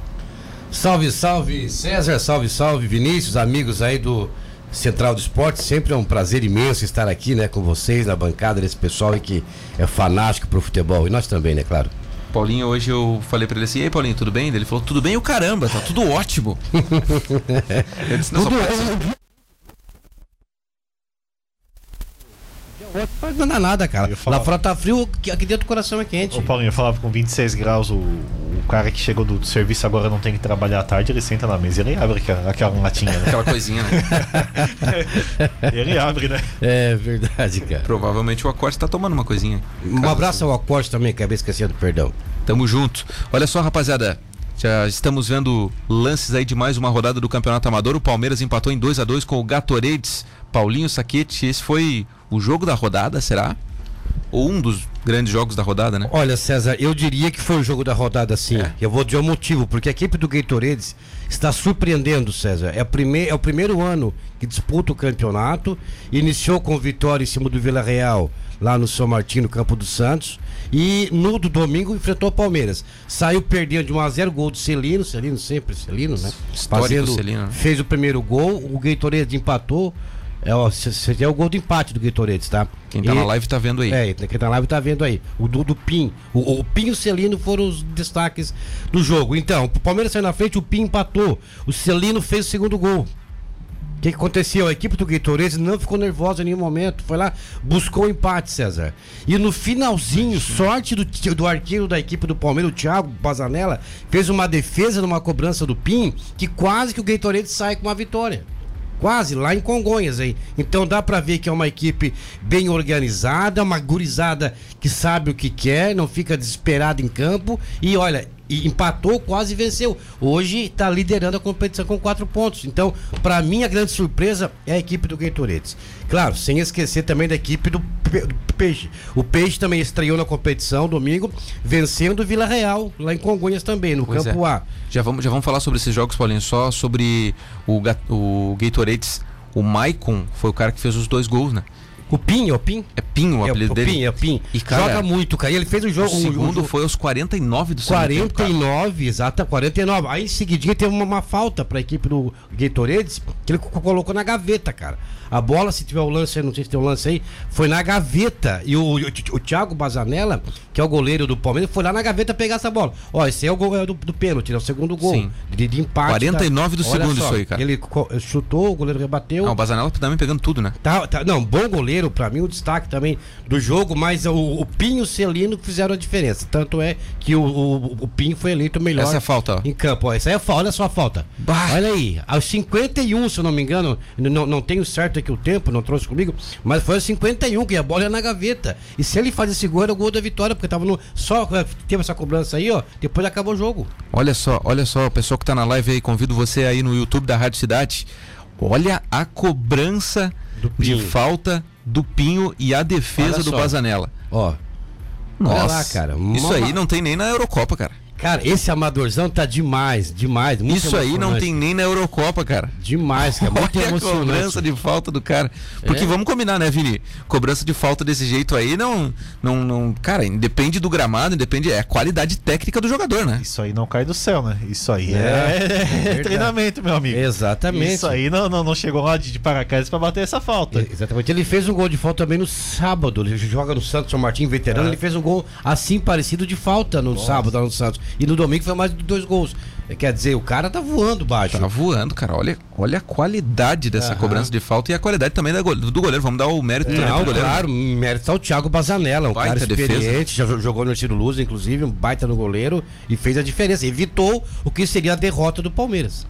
Salve, salve César, salve, salve Vinícius, amigos aí do Central do Esporte. Sempre é um prazer imenso estar aqui, né, com vocês na bancada desse pessoal que é fanático pro futebol e nós também, né, claro. Paulinho, hoje eu falei pra ele assim: Ei, Paulinho, tudo bem? Ele falou: Tudo bem, o caramba, tá tudo ótimo. eu disse: Não, tudo só Não dá nada, cara. Lá fora tá frio, aqui dentro do coração é quente. Ô, Paulinho, eu falava com 26 graus, o, o cara que chegou do, do, serviço agora não tem que trabalhar à tarde, ele senta na mesa e ele abre aquela, aquela latinha, né? Aquela coisinha, né? ele abre, né? É verdade, cara. Provavelmente o Acorde tá tomando uma coisinha. Um abraço ao Acorde também, acabei esquecendo, perdão. Tamo junto. Olha só, rapaziada. Já estamos vendo lances aí de mais uma rodada do Campeonato Amador. O Palmeiras empatou em 2 a 2 com o Gatorades. Paulinho Saquete, esse foi o jogo da rodada, será? Ou um dos grandes jogos da rodada, né? Olha, César, eu diria que foi o jogo da rodada, sim. É. Eu vou dizer o motivo, porque a equipe do Gatorades está surpreendendo, César. É, prime é o primeiro ano que disputa o campeonato. Iniciou com vitória em cima do Vila Real, lá no São Martinho, no Campo dos Santos. E no do domingo enfrentou o Palmeiras. Saiu perdendo de 1x0 gol do Celino. Celino sempre, Celino, né? Fazendo, Celino. Né? Fez o primeiro gol. O Gatorades empatou. É, ó, seria o gol do empate do Gatorades, tá? Quem tá e, na live tá vendo aí. É, quem tá na live tá vendo aí. O do, do Pim. O, o Pim e o Celino foram os destaques do jogo. Então, o Palmeiras saiu na frente, o Pim empatou. O Celino fez o segundo gol. O que, que, aconteceu? A equipe do Gatorades não ficou nervosa em nenhum momento. Foi lá, buscou o empate, César. E no finalzinho, sorte do, do arqueiro da equipe do Palmeiras, o Thiago Bazanella, fez uma defesa numa cobrança do PIN que quase que o Gatorades sai com uma vitória. Quase, lá em Congonhas, aí. Então dá para ver que é uma equipe bem organizada, uma gurizada que sabe o que quer, não fica desesperada em campo. E olha, e empatou, quase venceu. Hoje está liderando a competição com quatro pontos. Então, para mim, a grande surpresa é a equipe do Gatorades. Claro, sem esquecer também da equipe do, do Peixe. O Peixe também estreou na competição domingo, vencendo o Vila Real, lá em Congonhas também, no pois campo é. A. Já vamos, já vamos falar sobre esses jogos, Paulinho, só sobre o, o Gatorades. O Maicon foi o cara que fez os dois gols, né? O Pinho, o Pin? É Pinho o apelido é, o dele? Pinho, é o Pin. E, cara, Joga muito, cara. E ele fez um jogo. O segundo um, foi aos 49 do segundo 49, tempo, exato, 49. Aí em seguidinha teve uma, uma falta pra equipe do Gatorades, que ele colocou na gaveta, cara. A bola, se tiver o lance, não sei se tem o um lance aí, foi na gaveta. E o, o, o, Thiago Bazanella, que é o goleiro do Palmeiras, foi lá na gaveta pegar essa bola. Ó, esse é o gol é do, do pênalti, é o segundo gol. Sim. De, de empate. 49 tá? do segundo só, isso aí, cara. Ele chutou, o goleiro rebateu. Ah, o Bazanella também pegando tudo, né? Tá, tá, não, bom goleiro, pra mim o destaque também do jogo, mas o, o Pinho e o Celino fizeram a diferença. Tanto é que o, o, o Pinho foi eleito o melhor. Essa é a falta, ó. Em campo, ó. Essa é a falta, olha só a falta. Bah. Olha aí, aos 51, se eu não me engano, não, não tenho certo aqui o tempo, não trouxe comigo, mas foi aos 51 que a bola ia na gaveta. E se ele faz esse gol, era o gol da vitória, porque tava no. Só é, teve essa cobrança aí, ó. Depois acabou o jogo. Olha só, olha só, o pessoal que tá na live aí, convido você aí no YouTube da Rádio Cidade. Olha a cobrança de falta do Pinho e a defesa do Bazanella. Ó. Nossa, lá, cara. Isso aí não tem nem na Eurocopa, cara. Cara, esse amadorzão tá demais, demais. Isso aí não tem nem na Eurocopa, cara. Demais, cara. Muito Olha a cobrança de falta do cara. Porque é. vamos combinar, né, Vini? Cobrança de falta desse jeito aí não, não, não. Cara, independe do gramado, independe. É a qualidade técnica do jogador, né? Isso aí não cai do céu, né? Isso aí é, é, é treinamento, meu amigo. Exatamente. Isso aí não, não, não chegou lá de, de paraquedas pra bater essa falta. Exatamente. Ele fez um gol de falta também no sábado. Ele joga no Santos São Martin, veterano. É. Ele fez um gol assim parecido de falta no Nossa. sábado lá no Santos. E no domingo foi mais de dois gols. Quer dizer, o cara tá voando baixo. Tá voando, cara. Olha, olha a qualidade dessa cobrança de falta e a qualidade também da, do goleiro. Vamos dar o mérito também pro goleiro. Claro, mérito ao Thiago Bazanella, um baita cara experiente, defesa. já jogou no estilo Luz, inclusive, um baita no goleiro e fez a diferença. Evitou o que seria a derrota do Palmeiras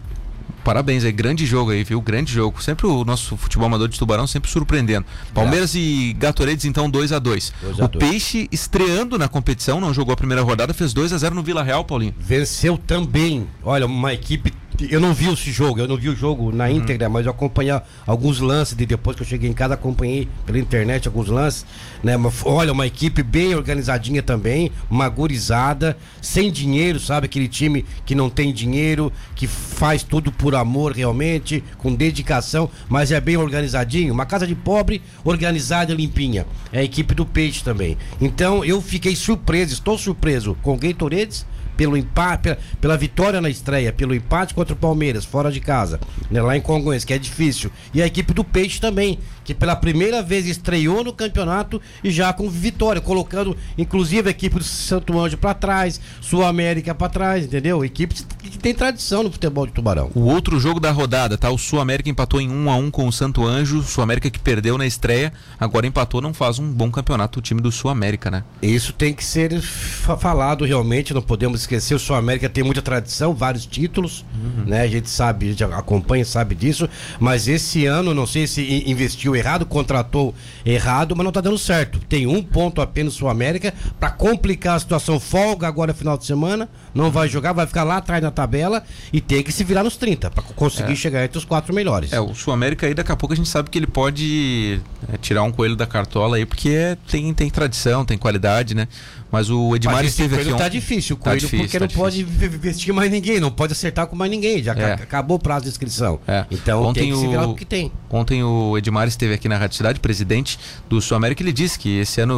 parabéns aí, grande jogo aí, viu? Grande jogo. Sempre o nosso futebol amador de Tubarão sempre surpreendendo. Palmeiras e Gatoredes então 2 a 2. O Peixe estreando na competição, não jogou a primeira rodada, fez 2 a 0 no Vila Real, Paulinho. Venceu também. Olha, uma equipe eu não vi esse jogo, eu não vi o jogo na uhum. íntegra, mas eu acompanhei alguns lances de depois que eu cheguei em casa, acompanhei pela internet alguns lances, né? Olha, uma equipe bem organizadinha também, uma gurizada, sem dinheiro, sabe? Aquele time que não tem dinheiro, que faz tudo por amor realmente, com dedicação, mas é bem organizadinho. Uma casa de pobre, organizada e limpinha. É a equipe do Peixe também. Então eu fiquei surpreso, estou surpreso com o Gatorades pelo empate, pela, pela, vitória na estreia, pelo empate contra o Palmeiras, fora de casa, né, lá em Congonhas, que é difícil. E a equipe do Peixe também, que pela primeira vez estreou no campeonato e já com vitória, colocando inclusive a equipe do Santo Anjo para trás, Sul América para trás, entendeu? Equipe que tem tradição no futebol de Tubarão. O outro jogo da rodada, tá? O Sul América empatou em 1 a 1 com o Santo Anjo, Sul América que perdeu na estreia, agora empatou, não faz um bom campeonato o time do Sul América, né? Isso tem que ser falado realmente, não podemos esquecer, o Sul América tem muita tradição, vários títulos, uhum. né? A gente sabe, a gente acompanha, sabe disso, mas esse ano, não sei se investiu errado, contratou errado, mas não está dando certo. Tem um ponto apenas o América para complicar a situação. Folga agora final de semana, não vai jogar, vai ficar lá atrás na tabela e tem que se virar nos 30 para conseguir é. chegar entre os quatro melhores. É, o Sul América aí daqui a pouco a gente sabe que ele pode é, tirar um coelho da cartola aí, porque é, tem, tem tradição, tem qualidade, né? Mas o Edmar Mas esteve aqui. Tá difícil, o tá coelho, difícil, porque tá não difícil. pode vestir mais ninguém, não pode acertar com mais ninguém. Já é. acabou o prazo de inscrição. É. Então ontem tem que se virar o que tem. Ontem o Edmar esteve aqui na Rádio Cidade, presidente do Sul América, ele disse que esse ano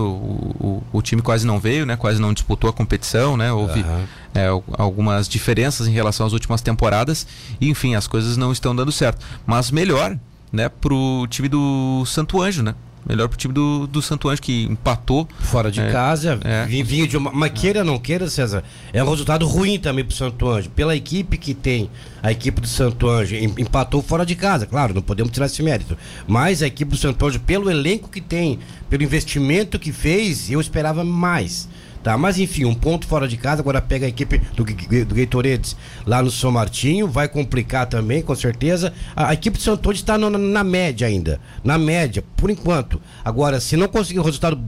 o, o, o time quase não veio, né? Quase não disputou a competição, né? Houve uhum. é, algumas diferenças em relação às últimas temporadas. E, enfim, as coisas não estão dando certo. Mas melhor, né, pro time do Santo Anjo, né? Melhor pro time do, do Santo Anjo, que empatou. Fora de é, casa, é. vinha de uma. Mas queira não queira, César, é um resultado ruim também pro Santo Anjo. Pela equipe que tem, a equipe do Santo Anjo empatou fora de casa, claro, não podemos tirar esse mérito. Mas a equipe do Santo Anjo, pelo elenco que tem, pelo investimento que fez, eu esperava mais. Tá, mas enfim, um ponto fora de casa, agora pega a equipe do, do Gatorades lá no São Martinho, vai complicar também, com certeza. A, a equipe do Santo está na, na média ainda, na média, por enquanto. Agora, se não conseguir um resultado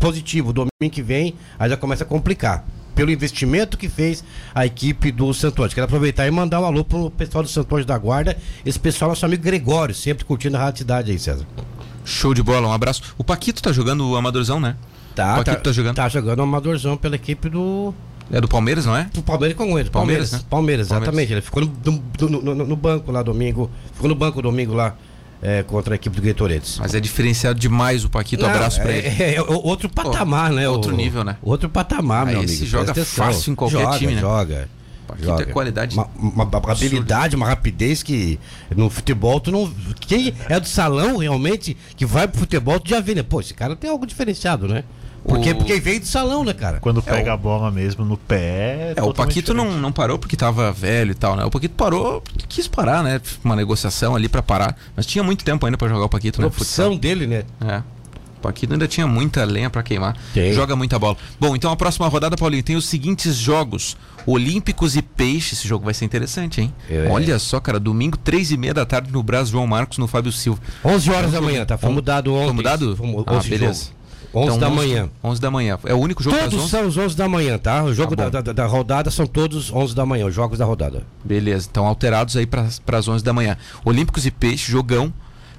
positivo domingo que vem, aí já começa a complicar pelo investimento que fez a equipe do Santos. Quero aproveitar e mandar um alô pro pessoal do Santos da Guarda, esse pessoal nosso amigo Gregório, sempre curtindo a Rádio Cidade aí, César. Show de bola, um abraço. O Paquito tá jogando o Amadorzão, né? Tá, tá, tá, jogando? Tá jogando amadorzão pela equipe do. É do Palmeiras, não é? Do Palmeiras com ele. Palmeiras, Palmeiras, né? Palmeiras, exatamente. Ele ficou no, no, no, no, banco lá domingo. Ficou no banco domingo lá. É, contra a equipe do Gatorades. Mas é diferenciado demais o Paquito, não, abraço pra ele. É, é, outro patamar, né? Outro o, nível, né? Outro patamar, meu esse amigo. joga fácil em qualquer joga, time, né? Joga. Paquito joga. é qualidade. Uma, uma, uma habilidade, uma rapidez que no futebol tu não. Quem é do salão realmente que vai pro futebol, tu já vê, né? Pô, esse cara tem algo diferenciado, né? Porque, o... porque veio do salão, né, cara? Quando é pega o... a bola mesmo no pé. É, o Paquito não, não parou porque tava velho e tal, né? O Paquito parou quis parar, né? Uma negociação ali para parar. Mas tinha muito tempo ainda para jogar o Paquito, né? A opção dele, né? É. O Paquito ainda tinha muita lenha para queimar. Tem. Joga muita bola. Bom, então a próxima rodada, Paulinho, tem os seguintes jogos: Olímpicos e Peixe. Esse jogo vai ser interessante, hein? É. Olha só, cara, domingo, três e meia da tarde no Brasil João Marcos, no Fábio Silva. 11 horas da manhã, tá? Foi mudado ontem. Foi mudado? Foi, ah, beleza. Jogo. 11 então, da 11, manhã. 11 da manhã. É o único jogo Todos das 11? são os 11 da manhã, tá? O jogo tá da, da, da, rodada são todos 11 da manhã, os jogos da rodada. Beleza, então alterados aí para as 11 da manhã. Olímpicos e Peixe, jogão.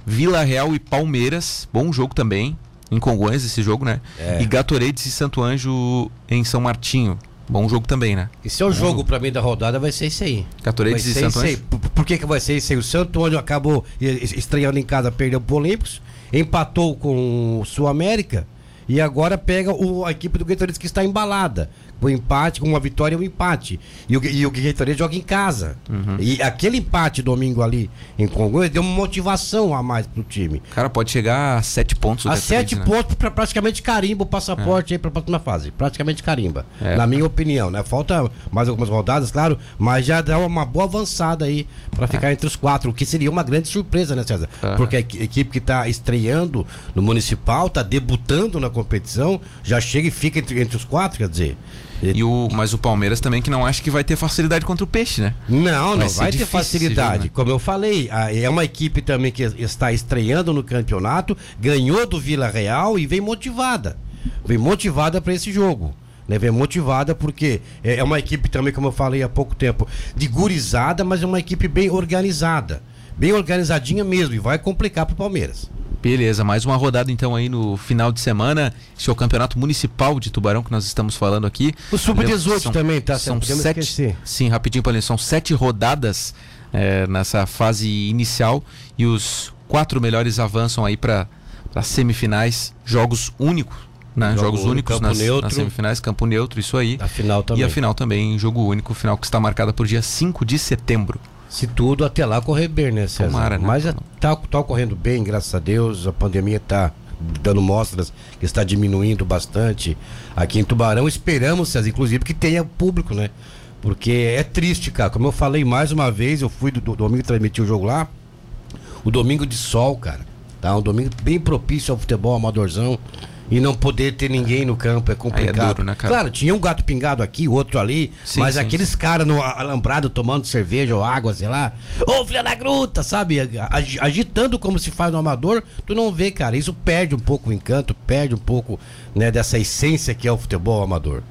Vila Real e Palmeiras, bom jogo também. Em Congonhas esse jogo, né? É. E Gatorades e Santo Anjo em São Martinho. Bom jogo também, né? Esse é o jogo, jogo. para mim da rodada, vai ser esse aí. Catoretes e Santo Anjo. Por, por, que, que vai ser esse aí? O Santo Anjo acabou estreando em casa, perdeu pro Olímpicos, empatou com o Sul América e agora pega o, a equipe do Gatorade que está embalada o empate, com uma vitória e um empate. E o, e o Guerreiro joga em casa. Uhum. E aquele empate domingo ali em Congonhas deu uma motivação a mais pro time. Cara, pode chegar a sete pontos. A sete né? pontos para praticamente carimba o passaporte é. aí pra próxima fase. Praticamente carimba. É. Na minha opinião, né? Falta mais algumas rodadas, claro, mas já dá uma boa avançada aí para ficar é. entre os quatro, o que seria uma grande surpresa, né, César? Porque a equipe que tá estreando no Municipal, tá debutando na competição, já chega e fica entre, entre os quatro, quer dizer. E o, mas o Palmeiras também que não acha que vai ter facilidade contra o Peixe, né? Não, vai não vai ter facilidade. Né? Como eu falei, é uma equipe também que está estreando no campeonato, ganhou do Vila Real e vem motivada. Vem motivada para esse jogo. Né, vem motivada porque é, é uma equipe também, como eu falei há pouco tempo, de gurizada, mas é uma equipe bem organizada. Bem organizadinha mesmo e vai complicar para o Palmeiras. Beleza, mais uma rodada então aí no final de semana. Esse é o Campeonato Municipal de Tubarão que nós estamos falando aqui. O Sub-18 também, tá? São sete. Esquecer. Sim, rapidinho, Paulinho. São sete rodadas é, nessa fase inicial e os quatro melhores avançam aí para as semifinais. Jogos únicos. Né? Jogo jogos únicos nas, nas, semifinais, campo neutro, isso aí. A final também. E a final também, jogo único, final que está marcada por dia 5 de setembro. Se tudo até lá correr bem, né, César? Tomara, né? Mas já tá, tá ocorrendo bem, graças a Deus. A pandemia tá dando mostras que está diminuindo bastante aqui em Tubarão. Esperamos, César, inclusive, que tenha público, né? Porque é triste, cara. Como eu falei mais uma vez, eu fui do, do domingo transmitir o jogo lá. O domingo de sol, cara. Tá? Um domingo bem propício ao futebol amadorzão e não poder ter ninguém no campo é complicado. É duro, né, claro, tinha um gato pingado aqui, outro ali, sim, mas sim, aqueles caras no alambrado tomando cerveja ou água, sei lá, ô filha da gruta, sabe? Agitando como se faz no amador, tu não vê, cara. Isso perde um pouco o encanto, perde um pouco né, dessa essência que é o futebol amador.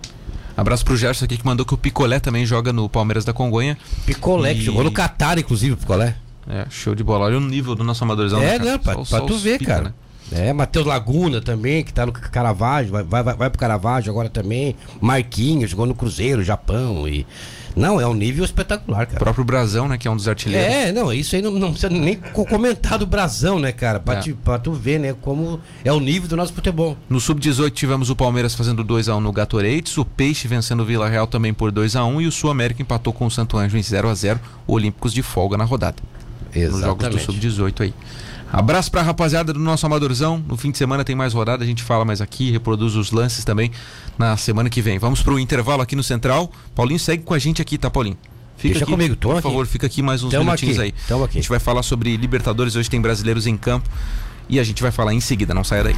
Abraço pro Gerson aqui que mandou que o Picolé também joga no Palmeiras da Congonha. Picolé, e... que jogou no Qatar, inclusive, o Picolé. É, show de bola. Olha o nível do nosso amadorzão. É, né, pra, só, pra só tu ver, pica, cara. Né? É, Matheus Laguna também, que tá no Caravaggio, vai, vai, vai pro Caravaggio agora também. Marquinhos, jogou no Cruzeiro, Japão e. Não, é um nível espetacular, cara. O próprio Brasão, né, que é um dos artilheiros. É, não, isso aí não, não precisa nem comentar do Brasão, né, cara? Pra, é. te, pra tu ver, né, como é o nível do nosso futebol. No Sub-18 tivemos o Palmeiras fazendo 2x1 no Gatorades, o Peixe vencendo o Vila Real também por 2x1 e o Sul América empatou com o Santo Anjo em 0x0, Olímpicos de folga na rodada. Exatamente. Nos jogos do Sub-18 aí. Abraço pra rapaziada do nosso Amadorzão. No fim de semana tem mais rodada, a gente fala mais aqui, reproduz os lances também na semana que vem. Vamos pro intervalo aqui no Central. Paulinho segue com a gente aqui, tá, Paulinho? Fica Deixa aqui, comigo, tô Por aqui. favor, fica aqui mais uns Tamo minutinhos aqui. aí. Tamo aqui. A gente vai falar sobre Libertadores, hoje tem brasileiros em campo e a gente vai falar em seguida, não saia daí.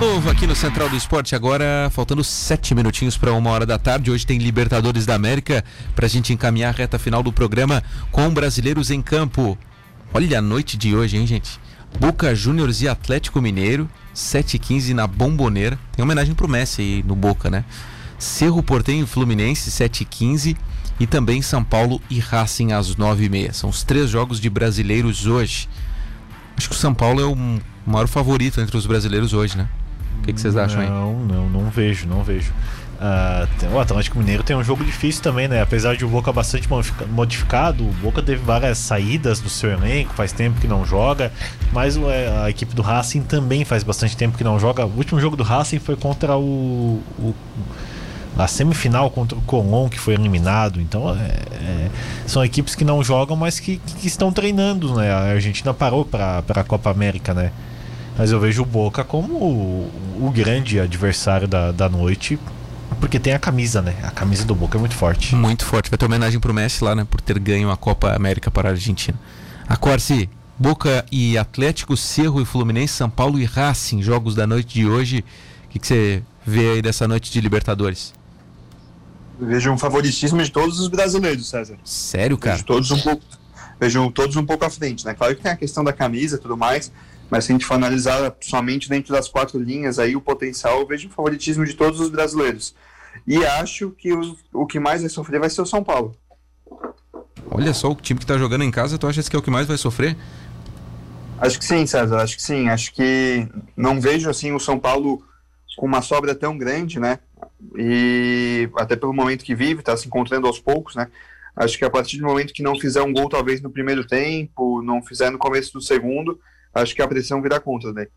Novo aqui no Central do Esporte agora, faltando sete minutinhos para uma hora da tarde. Hoje tem Libertadores da América para a gente encaminhar a reta final do programa com brasileiros em campo. Olha a noite de hoje, hein, gente? Boca Juniors e Atlético Mineiro, 7h15 na Bomboneira. Tem homenagem pro Messi aí no Boca, né? Cerro Portenho e Fluminense, 7h15. E também São Paulo e Racing às 9h30. São os três jogos de brasileiros hoje. Acho que o São Paulo é o maior favorito entre os brasileiros hoje, né? O que, que vocês acham aí? Não, não, não vejo, não vejo. Uh, o Atlético Mineiro tem um jogo difícil também, né? Apesar de o Boca bastante modificado, o Boca teve várias saídas do seu elenco, faz tempo que não joga, mas é, a equipe do Racing também faz bastante tempo que não joga. O último jogo do Racing foi contra o, o a semifinal contra o Colón, que foi eliminado. Então, é, é, são equipes que não jogam, mas que, que estão treinando, né? A Argentina parou para a Copa América, né? Mas eu vejo o Boca como o, o grande adversário da, da noite porque tem a camisa, né? A camisa do Boca é muito forte. Muito forte. Vai ter homenagem pro Messi lá, né? Por ter ganho a Copa América para a Argentina. A Corsi, Boca e Atlético, Cerro e Fluminense, São Paulo e Racing, jogos da noite de hoje. O que, você vê aí dessa noite de Libertadores? Vejo um favoritismo de todos os brasileiros, César. Sério, cara? Vejo todos um pouco, vejo todos um pouco à frente, né? Claro que tem a questão da camisa e tudo mais, mas se a gente for analisar somente dentro das quatro linhas aí o potencial, eu vejo um favoritismo de todos os brasileiros. E acho que o, o que mais vai sofrer vai ser o São Paulo. Olha só, o time que está jogando em casa, tu acha que é o que mais vai sofrer? Acho que sim, César, acho que sim. Acho que não vejo assim o São Paulo com uma sobra tão grande, né? E até pelo momento que vive, está se encontrando aos poucos, né? Acho que a partir do momento que não fizer um gol, talvez no primeiro tempo, não fizer no começo do segundo, acho que a pressão virá contra daí.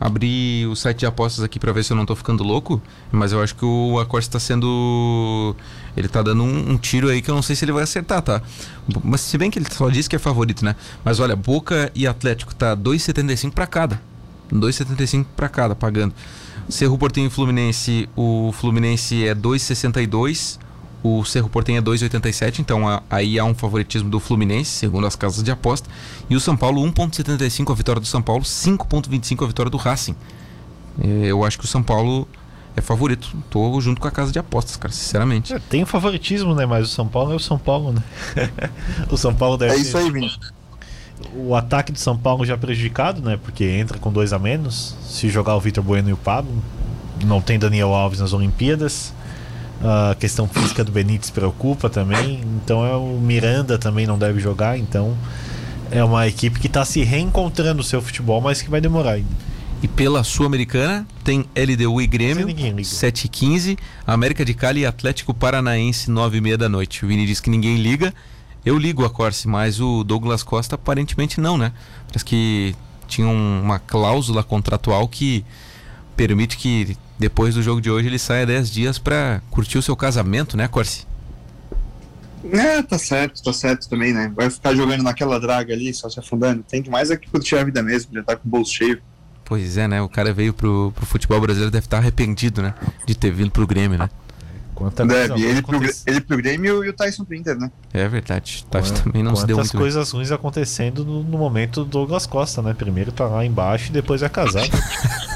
Abri o site de apostas aqui para ver se eu não tô ficando louco, mas eu acho que o Acorce está sendo. Ele tá dando um, um, tiro aí que eu não sei se ele vai acertar, tá? Mas se bem que ele só disse que é favorito, né? Mas olha, Boca e Atlético tá 2,75 para cada. 2,75 para cada, pagando. Cerro Portenho e Fluminense, o Fluminense é 2,62 o Cerro Portenho é 2,87, então a, aí há um favoritismo do Fluminense, segundo as casas de aposta. E o São Paulo, 1,75 a vitória do São Paulo, 5,25 a vitória do Racing. Eu acho que o São Paulo é favorito. Tô junto com a casa de apostas, cara, sinceramente. É, tem favoritismo, né? Mas o São Paulo é o São Paulo, né? o São Paulo deve. É isso aí, Vini. O ataque de São Paulo já prejudicado, né? Porque entra com dois a menos. Se jogar o Vitor Bueno e o Pablo. Não tem Daniel Alves nas Olimpíadas. A questão física do Benítez preocupa também. Então é o Miranda também não deve jogar. Então é uma equipe que está se reencontrando o seu futebol, mas que vai demorar ainda. E pela Sul-Americana tem LDU e Grêmio, 7 e 15 América de Cali e Atlético Paranaense, 9 e meia da noite. O Vini diz que ninguém liga. Eu ligo a Corse, mas o Douglas Costa aparentemente não, né? Parece que tinha uma cláusula contratual que permite que depois do jogo de hoje ele saia 10 dias para curtir o seu casamento, né, Corsi? É, tá certo, tá certo também, né? Vai ficar jogando naquela draga ali, só se afundando. Tem que mais é que curtir a vida mesmo, já tá com o bolso cheio. Pois é, né? O cara veio pro, pro futebol brasileiro, deve estar arrependido, né? De ter vindo pro Grêmio, né? Quanta Deve, ele pro, ele pro Grêmio e o Tyson Printer, né? É verdade. O Tyson também não se deu muito coisas ruins acontecendo no, no, momento do Douglas Costa, né? Primeiro tá lá embaixo e depois é casado.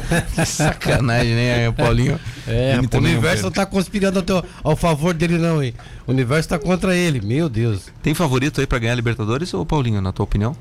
Sacanagem, né, Paulinho? É, o universo não tá conspirando ao, teu, ao, favor dele, não, hein? O universo tá contra ele, meu Deus. Tem favorito aí para ganhar a Libertadores ou Paulinho, na tua opinião?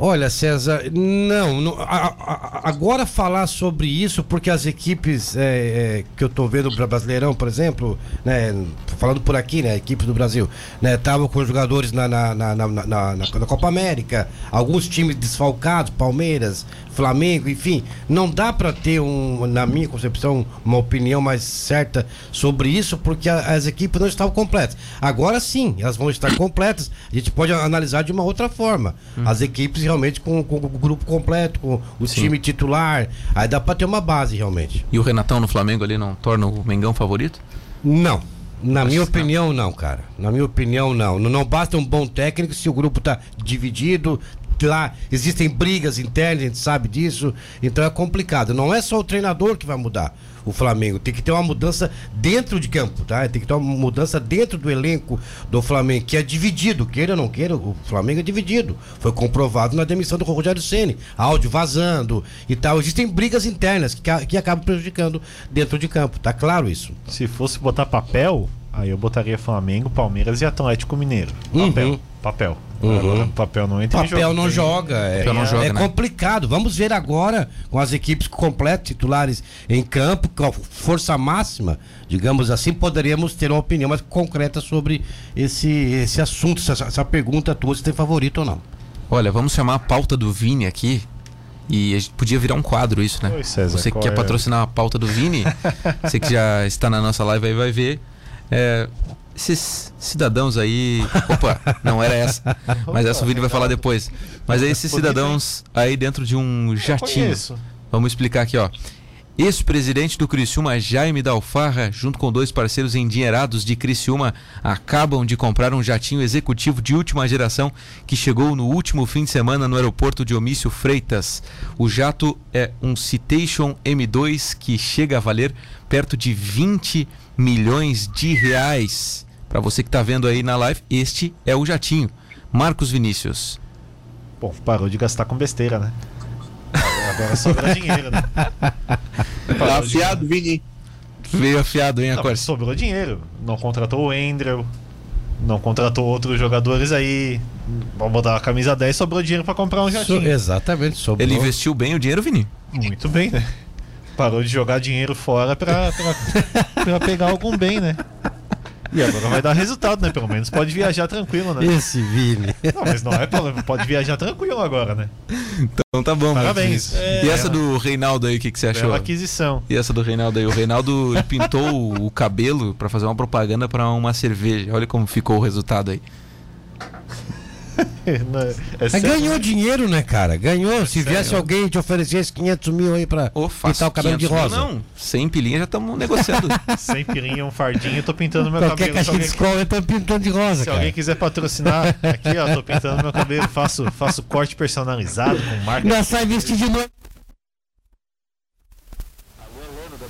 Olha, César, não. não a, a, agora falar sobre isso, porque as equipes é, é, que eu tô vendo para Brasileirão, por exemplo, né, falando por aqui, né, equipes do Brasil, né, estavam com jogadores na na, na, na, na, na Copa América, alguns times desfalcados, Palmeiras, Flamengo, enfim, não dá para ter um, na minha concepção, uma opinião mais certa sobre isso, porque a, as equipes não estavam completas. Agora sim, elas vão estar completas. A gente pode analisar de uma outra forma. Hum. As equipes realmente com, com, o grupo completo, com o sim. time titular, aí dá para ter uma base realmente. E o Renatão no Flamengo ali não torna o Mengão favorito? Não. Na minha opinião, não, cara. Na minha opinião, não. Não basta um bom técnico se o grupo tá dividido, lá existem brigas internas, a gente sabe disso, então é complicado. Não é só o treinador que vai mudar o Flamengo, tem que ter uma mudança dentro de campo, tá? Tem que ter uma mudança dentro do elenco do Flamengo, que é dividido, queira ou não queira, o Flamengo é dividido. Foi comprovado na demissão do Rogério Ceni, áudio vazando e tal. Existem brigas internas que, que acabam prejudicando dentro de campo, tá claro isso? Se fosse botar papel, aí eu botaria Flamengo, Palmeiras e Atlético Mineiro. Papel. Uhum. Papel. Uhum. papel não entra Papel não joga. É, papel não joga, é né? complicado. Vamos ver agora com as equipes completas, titulares em campo, com força máxima, digamos assim, poderíamos ter uma opinião mais concreta sobre esse, esse assunto, essa, essa pergunta tua, se tem favorito ou não. Olha, vamos chamar a pauta do Vini aqui. E a gente podia virar um quadro isso, né? Oi, César, você que quer é? patrocinar a pauta do Vini, você que já está na nossa live aí vai ver. É, esses cidadãos aí. Opa, não era essa. Mas essa o vídeo vai falar depois. Mas é esses cidadãos aí dentro de um jatinho. Vamos explicar aqui, ó. Ex-presidente do Criciúma, Jaime Dalfarra, junto com dois parceiros endinheirados de Criciúma, acabam de comprar um jatinho executivo de última geração que chegou no último fim de semana no aeroporto de Omício Freitas. O jato é um Citation M2 que chega a valer perto de 20 milhões de reais. Para você que está vendo aí na live, este é o jatinho. Marcos Vinícius. Bom, parou de gastar com besteira, né? Agora sobrou dinheiro, né? Tá afiado, Vini. Veio afiado, hein, agora? Sobrou dinheiro. Não contratou o Endrel, não contratou outros jogadores aí. Vamos botar a camisa 10, sobrou dinheiro para comprar um jatinho. So, exatamente, sobrou. Ele investiu bem o dinheiro, Vini? Muito bem, né? Parou de jogar dinheiro fora pra, pra, pra pegar algum bem, né? E agora vai dar resultado, né? Pelo menos pode viajar tranquilo, né? Esse Vini. Não, mas não é problema, pode viajar tranquilo agora, né? Então tá bom. Parabéns. É, e essa do Reinaldo aí, o que, que você achou? Bela aquisição. E essa do Reinaldo aí? O Reinaldo pintou o cabelo para fazer uma propaganda para uma cerveja. Olha como ficou o resultado aí. É ganhou dinheiro, né, cara? Ganhou. É Se sério? viesse alguém te oferecesse 500 mil aí pra oh, pintar o cabelo de rosa. Mil, não, 100 pilinha já estamos negociando. 100 pilinha, um fardinho, eu tô pintando meu Qualquer cabelo. Qualquer caixa de escola eu tô pintando de rosa, Se cara. alguém quiser patrocinar, aqui ó, tô pintando meu cabelo, faço, faço corte personalizado com marca. Já sai vestido de novo.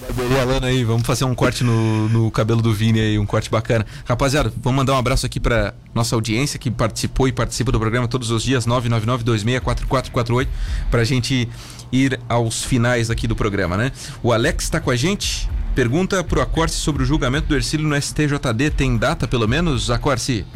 Barbearia Lana aí, vamos fazer um corte no, no cabelo do Vini aí, um corte bacana. Rapaziada, vamos mandar um abraço aqui pra nossa audiência que participou e participa do programa todos os dias, 999-264448, pra gente ir aos finais aqui do programa, né? O Alex tá com a gente, pergunta pro Acorce sobre o julgamento do Ercílio no STJD, tem data pelo menos, Acorce?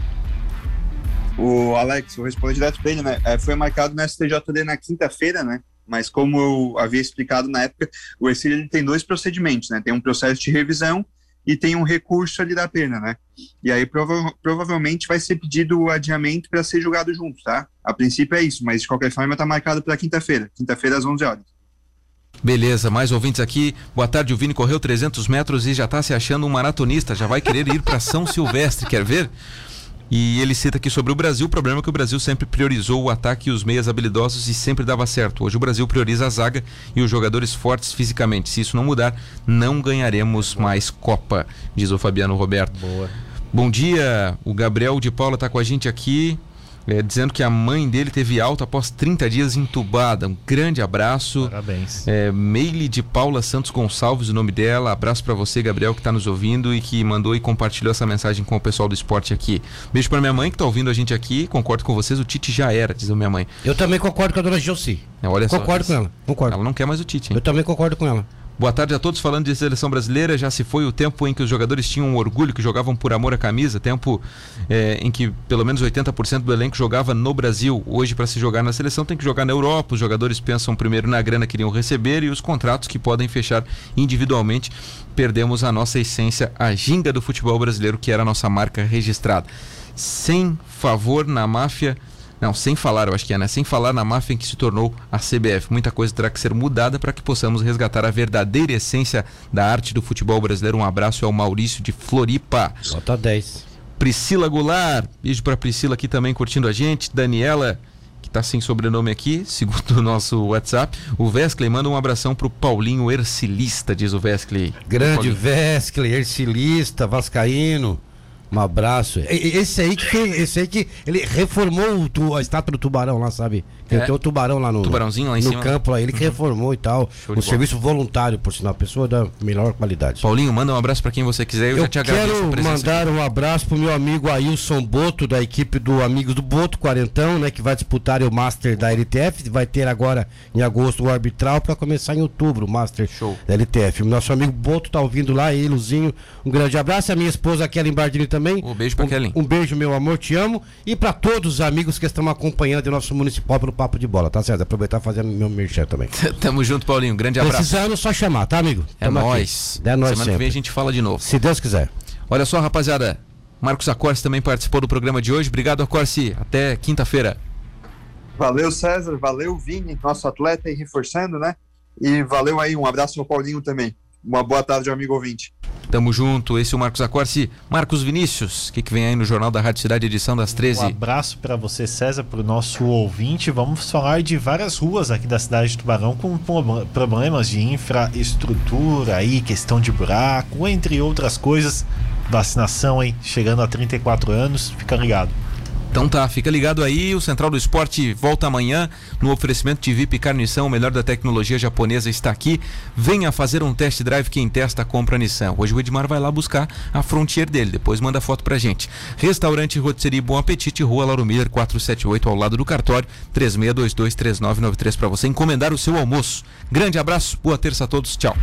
O Alex, vou responder direto pra ele, né? É, foi marcado no STJD na quinta-feira, né? Mas como eu havia explicado na época, o Ercílio tem dois procedimentos, né? Tem um processo de revisão e tem um recurso ali da pena, né? E aí prova provavelmente vai ser pedido o adiamento para ser julgado junto, tá? A princípio é isso, mas de qualquer forma está marcado para quinta-feira, quinta-feira às 11 horas. Beleza, mais ouvintes aqui. Boa tarde, o Vini correu 300 metros e já está se achando um maratonista, já vai querer ir para São Silvestre, quer ver? E ele cita aqui sobre o Brasil, o problema é que o Brasil sempre priorizou o ataque e os meias habilidosos e sempre dava certo. Hoje o Brasil prioriza a zaga e os jogadores fortes fisicamente. Se isso não mudar, não ganharemos mais Copa, diz o Fabiano Roberto. Boa. Bom dia, o Gabriel de Paula está com a gente aqui é, dizendo que a mãe dele teve alta após 30 dias entubada. Um grande abraço. Parabéns. É, mail de Paula Santos Gonçalves, o nome dela. Abraço para você, Gabriel, que está nos ouvindo e que mandou e compartilhou essa mensagem com o pessoal do esporte aqui. Beijo para minha mãe que está ouvindo a gente aqui. Concordo com vocês, o Tite já era, diz a minha mãe. Eu também concordo com a dona Josi. É, olha concordo só, com ela. Concordo. Ela não quer mais o Tite. Hein? Eu também concordo com ela. Boa tarde a todos. Falando de seleção brasileira, já se foi o tempo em que os jogadores tinham orgulho, que jogavam por amor à camisa, tempo é, em que pelo menos 80% do elenco jogava no Brasil. Hoje, para se jogar na seleção, tem que jogar na Europa. Os jogadores pensam primeiro na grana que iriam receber e os contratos que podem fechar individualmente. Perdemos a nossa essência, a ginga do futebol brasileiro, que era a nossa marca registrada. Sem favor na máfia não, sem falar, eu acho que é, né? Sem falar na máfia em que se tornou a CBF. Muita coisa terá que ser mudada para que possamos resgatar a verdadeira essência da arte do futebol brasileiro. Um abraço ao Maurício de Floripa. Nota 10. Priscila Goulart, beijo para Priscila aqui também curtindo a gente. Daniela, que está sem sobrenome aqui, segundo o nosso WhatsApp. O Veskley manda um abração pro Paulinho Ercilista, diz o Veskley. Grande Veskley, Ercilista, Vascaíno. Um abraço. Esse aí que esse aí que ele reformou o, a estátua do tubarão lá, sabe? É. Tem o tubarão lá no Tubarãozinho lá em no cima. campo lá, ele que reformou e tal. um serviço voluntário, por sinal, pessoa da melhor qualidade. Paulinho, manda um abraço para quem você quiser. Eu, eu já te agradeço. Quero mandar um abraço pro meu amigo Ailson Boto, da equipe do Amigos do Boto Quarentão, né? Que vai disputar o Master da LTF. Vai ter agora em agosto o arbitral para começar em outubro o Master Show. da LTF. O nosso amigo Boto tá ouvindo lá, aí, Luzinho. Um grande abraço. A minha esposa Kelly Bardini também. Um beijo pra um, Kelly. Um beijo, meu amor, te amo. E para todos os amigos que estão acompanhando o nosso municipal pelo Papo de Bola, tá certo? Aproveitar e fazer meu merchan também. Tamo junto, Paulinho. Grande abraço. Precisando, só chamar, tá, amigo? É nóis. É nóis Semana sempre. que vem a gente fala de novo. Se Deus quiser. Olha só, rapaziada. Marcos Acorce também participou do programa de hoje. Obrigado, Acorce. Até quinta-feira. Valeu, César. Valeu, Vini, nosso atleta aí reforçando, né? E valeu aí. Um abraço ao Paulinho também. Uma boa tarde, amigo ouvinte. Tamo junto, esse é o Marcos Acorce. Marcos Vinícius, o que, que vem aí no Jornal da Rádio Cidade, edição das 13? Um abraço para você, César, para o nosso ouvinte. Vamos falar de várias ruas aqui da cidade de Tubarão com problemas de infraestrutura aí, questão de buraco, entre outras coisas. Vacinação aí, chegando a 34 anos, fica ligado. Então tá, fica ligado aí, o Central do Esporte volta amanhã no oferecimento de VIP Carnição, o melhor da tecnologia japonesa está aqui. Venha fazer um test drive, quem testa compra Nissan. Hoje o Edmar vai lá buscar a Frontier dele, depois manda foto pra gente. Restaurante Rotisserie Bom Apetite, Rua Lauro Miller 478 ao lado do cartório, 36223993 para você encomendar o seu almoço. Grande abraço, boa terça a todos, tchau.